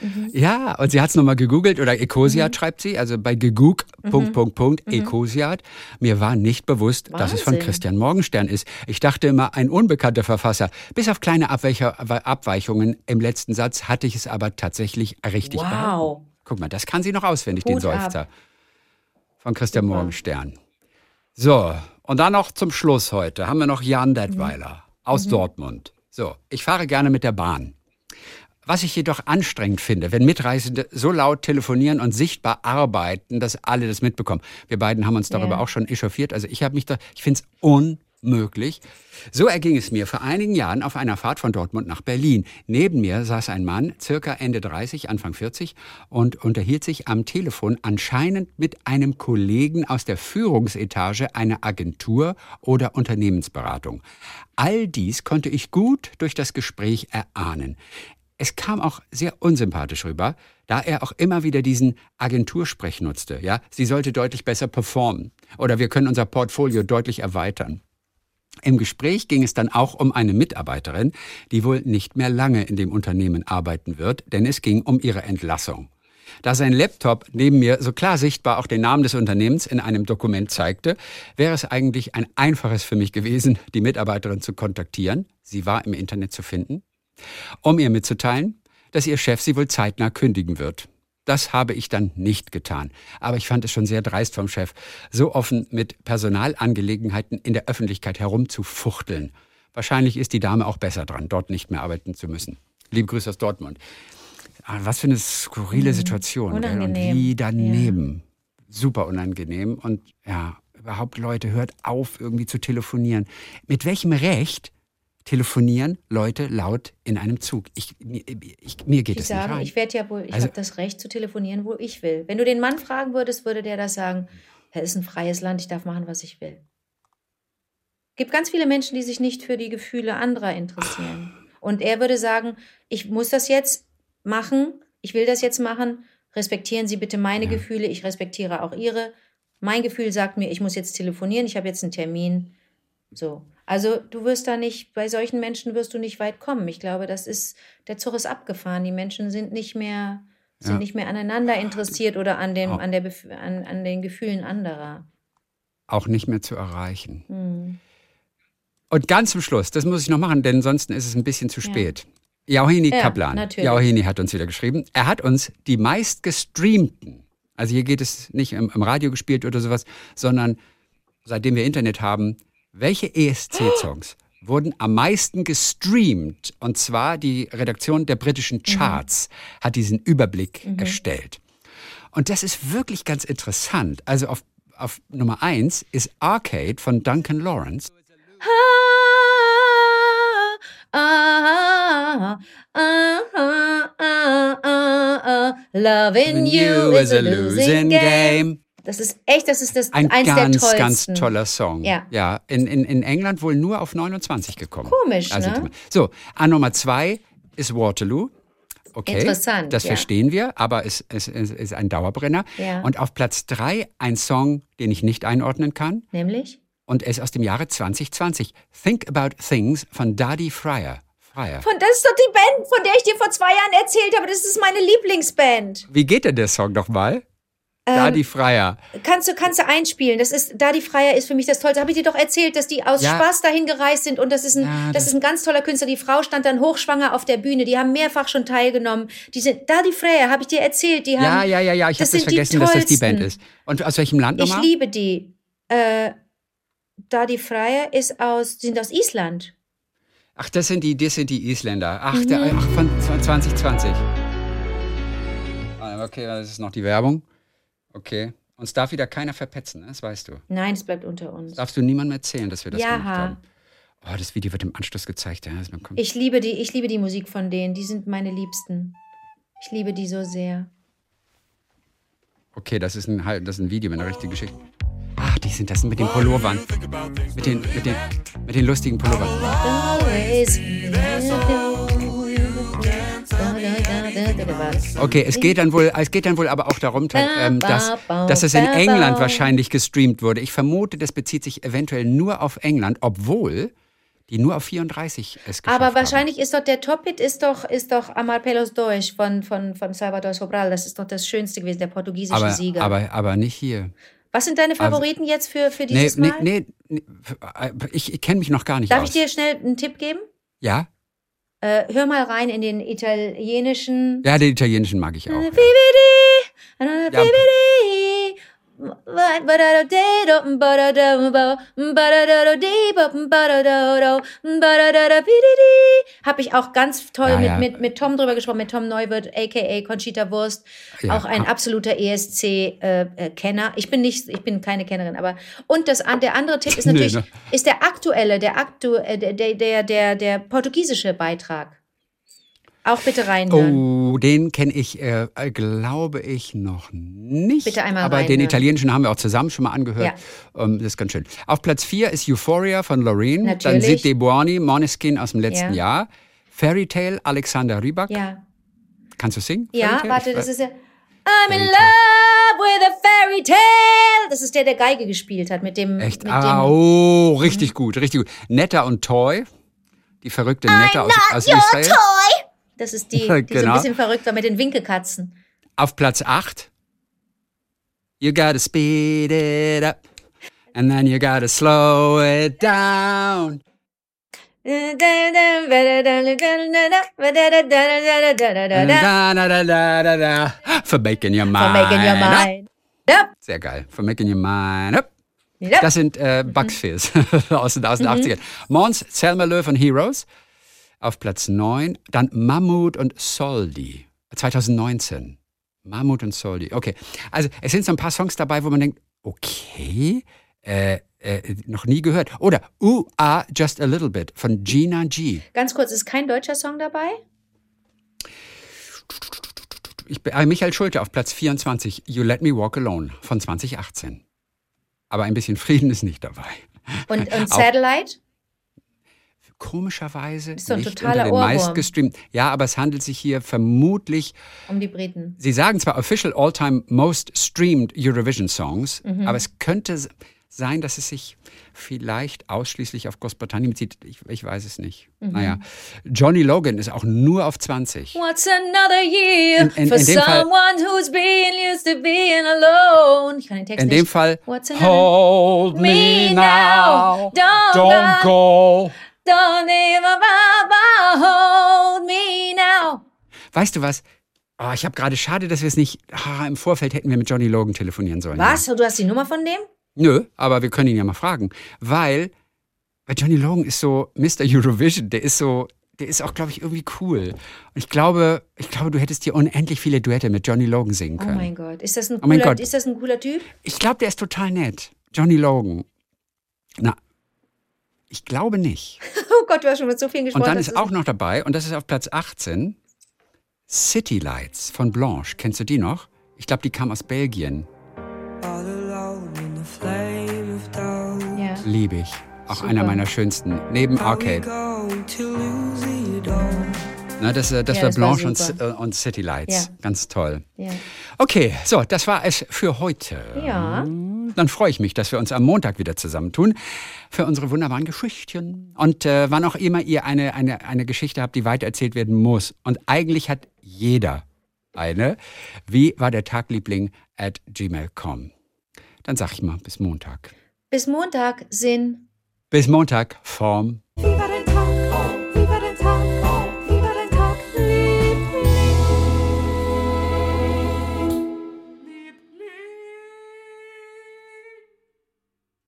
S3: 13
S2: hat's,
S3: Gedichte, ne?
S2: ja, und sie hat es nochmal gegoogelt oder Ecosiat
S3: Mhm.
S2: schreibt sie, also bei Punkt, Punkt, Punkt, Ecosiat. Mir war nicht bewusst, dass es von
S3: Wahnsinn.
S2: Christian Morgenstern ist. Ich dachte immer, ein unbekannter Verfasser. Bis auf kleine Abweichungen im letzten Satz hatte ich es aber tatsächlich richtig
S3: Wow.
S2: behalten. Guck mal, das kann sie noch auswendig,
S3: Hut
S2: den
S3: ab.
S2: Seufzer. Von Christian
S3: Super.
S2: Morgenstern. So, und dann noch zum Schluss heute haben wir noch Jan Detweiler aus
S3: Mhm.
S2: Dortmund. So, ich fahre gerne mit der Bahn. Was ich jedoch anstrengend finde, wenn Mitreisende so laut telefonieren und sichtbar arbeiten, dass alle das mitbekommen. Wir beiden haben uns darüber
S3: Ja.
S2: auch schon echauffiert. Also ich habe mich da, ich finde es unmöglich. So erging es mir vor einigen Jahren auf einer Fahrt von Dortmund nach Berlin. Neben mir saß ein Mann, circa Ende 30, Anfang 40, und unterhielt sich am Telefon anscheinend mit einem Kollegen aus der Führungsetage einer Agentur oder Unternehmensberatung. All dies konnte ich gut durch das Gespräch erahnen. Es kam auch sehr unsympathisch rüber, da er auch immer wieder diesen Agentursprech nutzte. Ja, sie sollte deutlich besser performen oder wir können unser Portfolio deutlich erweitern. Im Gespräch ging es dann auch um eine Mitarbeiterin, die wohl nicht mehr lange in dem Unternehmen arbeiten wird, denn es ging um ihre Entlassung. Da sein Laptop neben mir so klar sichtbar auch den Namen des Unternehmens in einem Dokument zeigte, wäre es eigentlich ein einfaches für mich gewesen, die Mitarbeiterin zu kontaktieren. Sie war im Internet zu finden um ihr mitzuteilen, dass ihr Chef sie wohl zeitnah kündigen wird. Das habe ich dann nicht getan. Aber ich fand es schon sehr dreist vom Chef, so offen mit Personalangelegenheiten in der Öffentlichkeit herumzufuchteln. Wahrscheinlich ist die Dame auch besser dran, dort nicht mehr arbeiten zu müssen. Liebe Grüße aus Dortmund. Ah, Was für eine skurrile Situation. Gell? Und
S3: Mhm. Unangenehm.
S2: wie daneben. Super unangenehm. Und ja, überhaupt Leute, hört auf, irgendwie zu telefonieren. Mit welchem Recht telefonieren Leute laut in einem Zug? Ich, mir, ich, mir geht
S3: Ich
S2: es
S3: sage,
S2: nicht rein.
S3: ich werde ja wohl, ich
S2: Also-
S3: habe das Recht zu telefonieren, wo ich will. Wenn du den Mann fragen würdest, würde der das sagen, es ist ein freies Land, ich darf machen, was ich will. gibt ganz viele Menschen, die sich nicht für die Gefühle anderer interessieren. Und er würde sagen, ich muss das jetzt machen, ich will das jetzt machen, respektieren Sie bitte meine
S2: Ja.
S3: Gefühle, ich respektiere auch Ihre. Mein Gefühl sagt mir, ich muss jetzt telefonieren, ich habe jetzt einen Termin. So. Also du wirst da nicht, bei solchen Menschen wirst du nicht weit kommen. Ich glaube, das ist, der Zug ist abgefahren. Die Menschen sind nicht mehr, sind
S2: Ja.
S3: nicht mehr aneinander interessiert oder an, dem, an, der, an, an den Gefühlen anderer.
S2: Auch nicht mehr zu erreichen.
S3: Hm.
S2: Und ganz zum Schluss, das muss ich noch machen, denn sonst ist es ein bisschen zu
S3: Ja.
S2: spät. Jauhini
S3: Ja,
S2: Kaplan.
S3: natürlich.
S2: Jauhini hat uns wieder geschrieben. Er hat uns die meistgestreamten, also hier geht es nicht im, im Radio gespielt oder sowas, sondern seitdem wir Internet haben, welche ESC-Songs wurden am meisten gestreamt? Und zwar die Redaktion der britischen Charts hat diesen Überblick erstellt. Und das ist wirklich ganz interessant. Also auf, auf Nummer eins ist Arcade von Duncan Lawrence.
S3: Ah, ah, ah. Loving you is a losing game. Das ist echt, das ist das
S2: Ein
S3: eins der
S2: ganz,
S3: tollsten.
S2: ganz toller Song.
S3: Ja.
S2: Ja, in, in, in England wohl nur auf 29 gekommen.
S3: Komisch,
S2: Also,
S3: ne?
S2: So, an Nummer zwei ist Waterloo. Okay,
S3: Interessant,
S2: das
S3: ja.
S2: verstehen wir, aber es, es, es ist ein Dauerbrenner.
S3: Ja.
S2: Und auf Platz drei ein Song, den ich nicht einordnen kann.
S3: Nämlich?
S2: Und er ist aus dem Jahre 2020. Think About Things von Daddy Fryer. Fryer.
S3: Von, das ist doch die Band, von der ich dir vor zwei Jahren erzählt habe. Das ist meine Lieblingsband.
S2: Wie geht denn der Song nochmal?
S3: Ähm,
S2: Daddy Fryer.
S3: Kannst du, kannst du einspielen? Das ist, da die Freier ist für mich das Tollste. Habe ich dir doch erzählt, dass die aus
S2: Ja.
S3: Spaß dahin gereist sind und das ist ein,
S2: Ja,
S3: das,
S2: das-
S3: ist ein ganz toller Künstler. Die Frau stand dann hochschwanger auf der Bühne. Die haben mehrfach schon teilgenommen. Die sind, da die Freier, habe ich dir erzählt. Die haben,
S2: Ja, ja, ja, ja, ich habe das vergessen, dass das die Band ist. Und aus welchem Land
S3: Ich
S2: nochmal?
S3: liebe die. Äh, da die Freier ist aus, sind aus Island.
S2: Ach, das sind die, das sind die Isländer. Ach,
S3: Mhm.
S2: der, ach von 2020. Ah, Okay, das ist noch die Werbung. Okay. Uns darf wieder keiner verpetzen, ne? das weißt du.
S3: Nein, es bleibt unter uns.
S2: Darfst du niemandem erzählen, dass wir das
S3: Ja.
S2: gemacht haben. Oh, das Video wird im Anschluss gezeigt. Ja, das bekommt-
S3: Ich liebe die, ich liebe die Musik von denen. Die sind meine Liebsten. Ich liebe die so sehr.
S2: Okay, das ist ein, das ist ein Video mit einer richtigen Geschichte. Ach, die sind das mit den Pullovern. Mit den, mit den, mit den lustigen Pullovern.
S3: Always.
S2: Okay, es geht dann wohl, es geht dann wohl aber auch darum, ähm, dass, dass es in England wahrscheinlich gestreamt wurde. Ich vermute, das bezieht sich eventuell nur auf England, obwohl die nur auf 34 es geschafft
S3: Aber wahrscheinlich ist doch der Top-Hit ist doch, ist doch Amar Pelos Dois von, von, von Salvador Sobral. Das ist doch das Schönste gewesen, der portugiesische
S2: haben. Aber,
S3: Sieger.
S2: aber, aber nicht hier.
S3: Was sind deine Favoriten jetzt für, für dieses
S2: Nee,
S3: Mal?
S2: nee, nee, nee, ich, ich kenne mich noch gar nicht
S3: Darf
S2: aus.
S3: ich dir schnell einen Tipp geben?
S2: ja?
S3: Äh, hör mal rein in den italienischen.
S2: Ja, den italienischen mag ich auch.
S3: Bibidi,
S2: Ja.
S3: Bibidi, badadadado, badadado, badadadado, badadado, badadada, bididi. Hab ich auch ganz toll
S2: Ja,
S3: mit,
S2: ja.
S3: mit, mit Tom drüber gesprochen, mit Tom Neuwirth, a.k.a. Conchita Wurst.
S2: Ja.
S3: Auch ein absoluter ESC-Kenner. ich bin nicht, ich bin keine Kennerin, aber und das, der andere Tipp ist
S2: Nee,
S3: natürlich,
S2: ne?
S3: ist der aktuelle, der, aktu, äh, der, der, der, der portugiesische Beitrag. Auch bitte reinhören.
S2: Oh, den kenne ich, äh, glaube ich, noch nicht.
S3: Bitte einmal
S2: Aber den
S3: reinhören.
S2: italienischen haben wir auch zusammen schon mal angehört. Ähm, das ist ganz schön. Auf Platz 4 ist Euphoria von Loreen. Dann
S3: Natürlich.
S2: Sid De Buoni, Måneskin aus dem letzten
S3: Ja.
S2: Jahr. Fairy Tale, Alexander Rybak.
S3: Ja.
S2: Kannst du singen?
S3: Ja, warte, das ist ja. I'm in love with a fairy tale. Das ist der, der Geige gespielt hat mit dem.
S2: Echt?
S3: Mit
S2: Ah,
S3: dem,
S2: oh, richtig gut, richtig gut. Netta und Toy. Die verrückte Netta aus, aus Israel.
S3: Das ist die, die so ein
S2: Genau.
S3: bisschen verrückt war mit den Winkelkatzen.
S2: Auf Platz 8. You gotta speed it up. And then you gotta slow it down. For making your mind.
S3: For making your
S2: up.
S3: mind. Yep.
S2: Sehr geil. For making your mind up.
S3: Yep.
S2: Das sind äh, Bugs Fizz aus, den- aus den 80ern. Mons, Selma Löw und Heroes auf Platz 9. Dann Mammut und Soldi 2019. Mammut und Soldi. Okay. Also es sind so ein paar Songs dabei, wo man denkt, okay, äh, äh, noch nie gehört. Oder Uh, Ah, Just a Little Bit von Gina G.
S3: Ganz kurz, ist kein deutscher Song dabei?
S2: Ich, bin- äh, Michael Schulte auf Platz 24. You Let Me Walk Alone von 2018. Aber ein bisschen Frieden ist nicht dabei.
S3: Und, und Satellite?
S2: Komischerweise
S3: Ist so ein
S2: nicht unter den
S3: Ohrwurm.
S2: meistgestreamten. Ja, aber es handelt sich hier vermutlich,
S3: Um die Briten.
S2: Sie sagen zwar Official All-Time Most Streamed Eurovision Songs,
S3: Mhm.
S2: aber es könnte sein, dass es sich vielleicht ausschließlich auf Großbritannien bezieht. Ich, ich weiß es nicht.
S3: Mhm.
S2: Naja, Johnny Logan ist auch nur auf 20.
S3: What's another year
S2: In- in-
S3: for
S2: in dem Fall-
S3: someone who's been used to being alone? Ich kann den Text
S2: In
S3: nicht.
S2: dem Fall,
S3: What's another
S2: Hold
S3: me now, don't
S2: don't go.
S3: Don't even hold me now.
S2: Weißt du was? Oh, ich habe gerade schade, dass wir es nicht. Ah, Im Vorfeld hätten wir mit Johnny Logan telefonieren sollen.
S3: Was? Du hast die Nummer von dem?
S2: Nö, aber wir können ihn ja mal fragen. Weil, weil Johnny Logan ist so Mr. Eurovision, der ist so, der ist auch, glaube ich, irgendwie cool. Und ich glaube, ich glaube, du hättest hier unendlich viele Duette mit Johnny Logan singen
S3: Oh
S2: können.
S3: mein Gott. Ist das ein
S2: Oh mein
S3: cooler,
S2: Gott.
S3: ist das ein cooler Typ?
S2: ich glaube, der ist total nett. Johnny Logan. Na, ich glaube nicht.
S3: oh Gott, du hast schon mit so vielen gesprochen.
S2: Und dann ist auch noch dabei, und das ist auf Platz 18, City Lights von Blanche. Kennst du die noch? Ich glaube, die kam aus Belgien.
S7: Yeah.
S2: Liebe ich. Auch
S3: Super.
S2: einer meiner schönsten. Neben Arcade. Na, das, äh, das
S3: ja,
S2: war
S3: das
S2: Blanche war
S3: und,
S2: äh, und, City Lights.
S3: Ja.
S2: Ganz toll.
S3: Ja.
S2: Okay, so, das war es für heute.
S3: Ja.
S2: Dann freue ich mich, dass wir uns am Montag wieder zusammentun für unsere wunderbaren Geschichten. Und äh, wann auch immer ihr eine, eine, eine Geschichte habt, die weitererzählt werden muss. Und eigentlich hat jeder eine. Wie war der Tagliebling at gmail.com? Dann sag ich mal, bis Montag.
S3: Bis Montag, Sinn.
S2: Bis Montag, Form.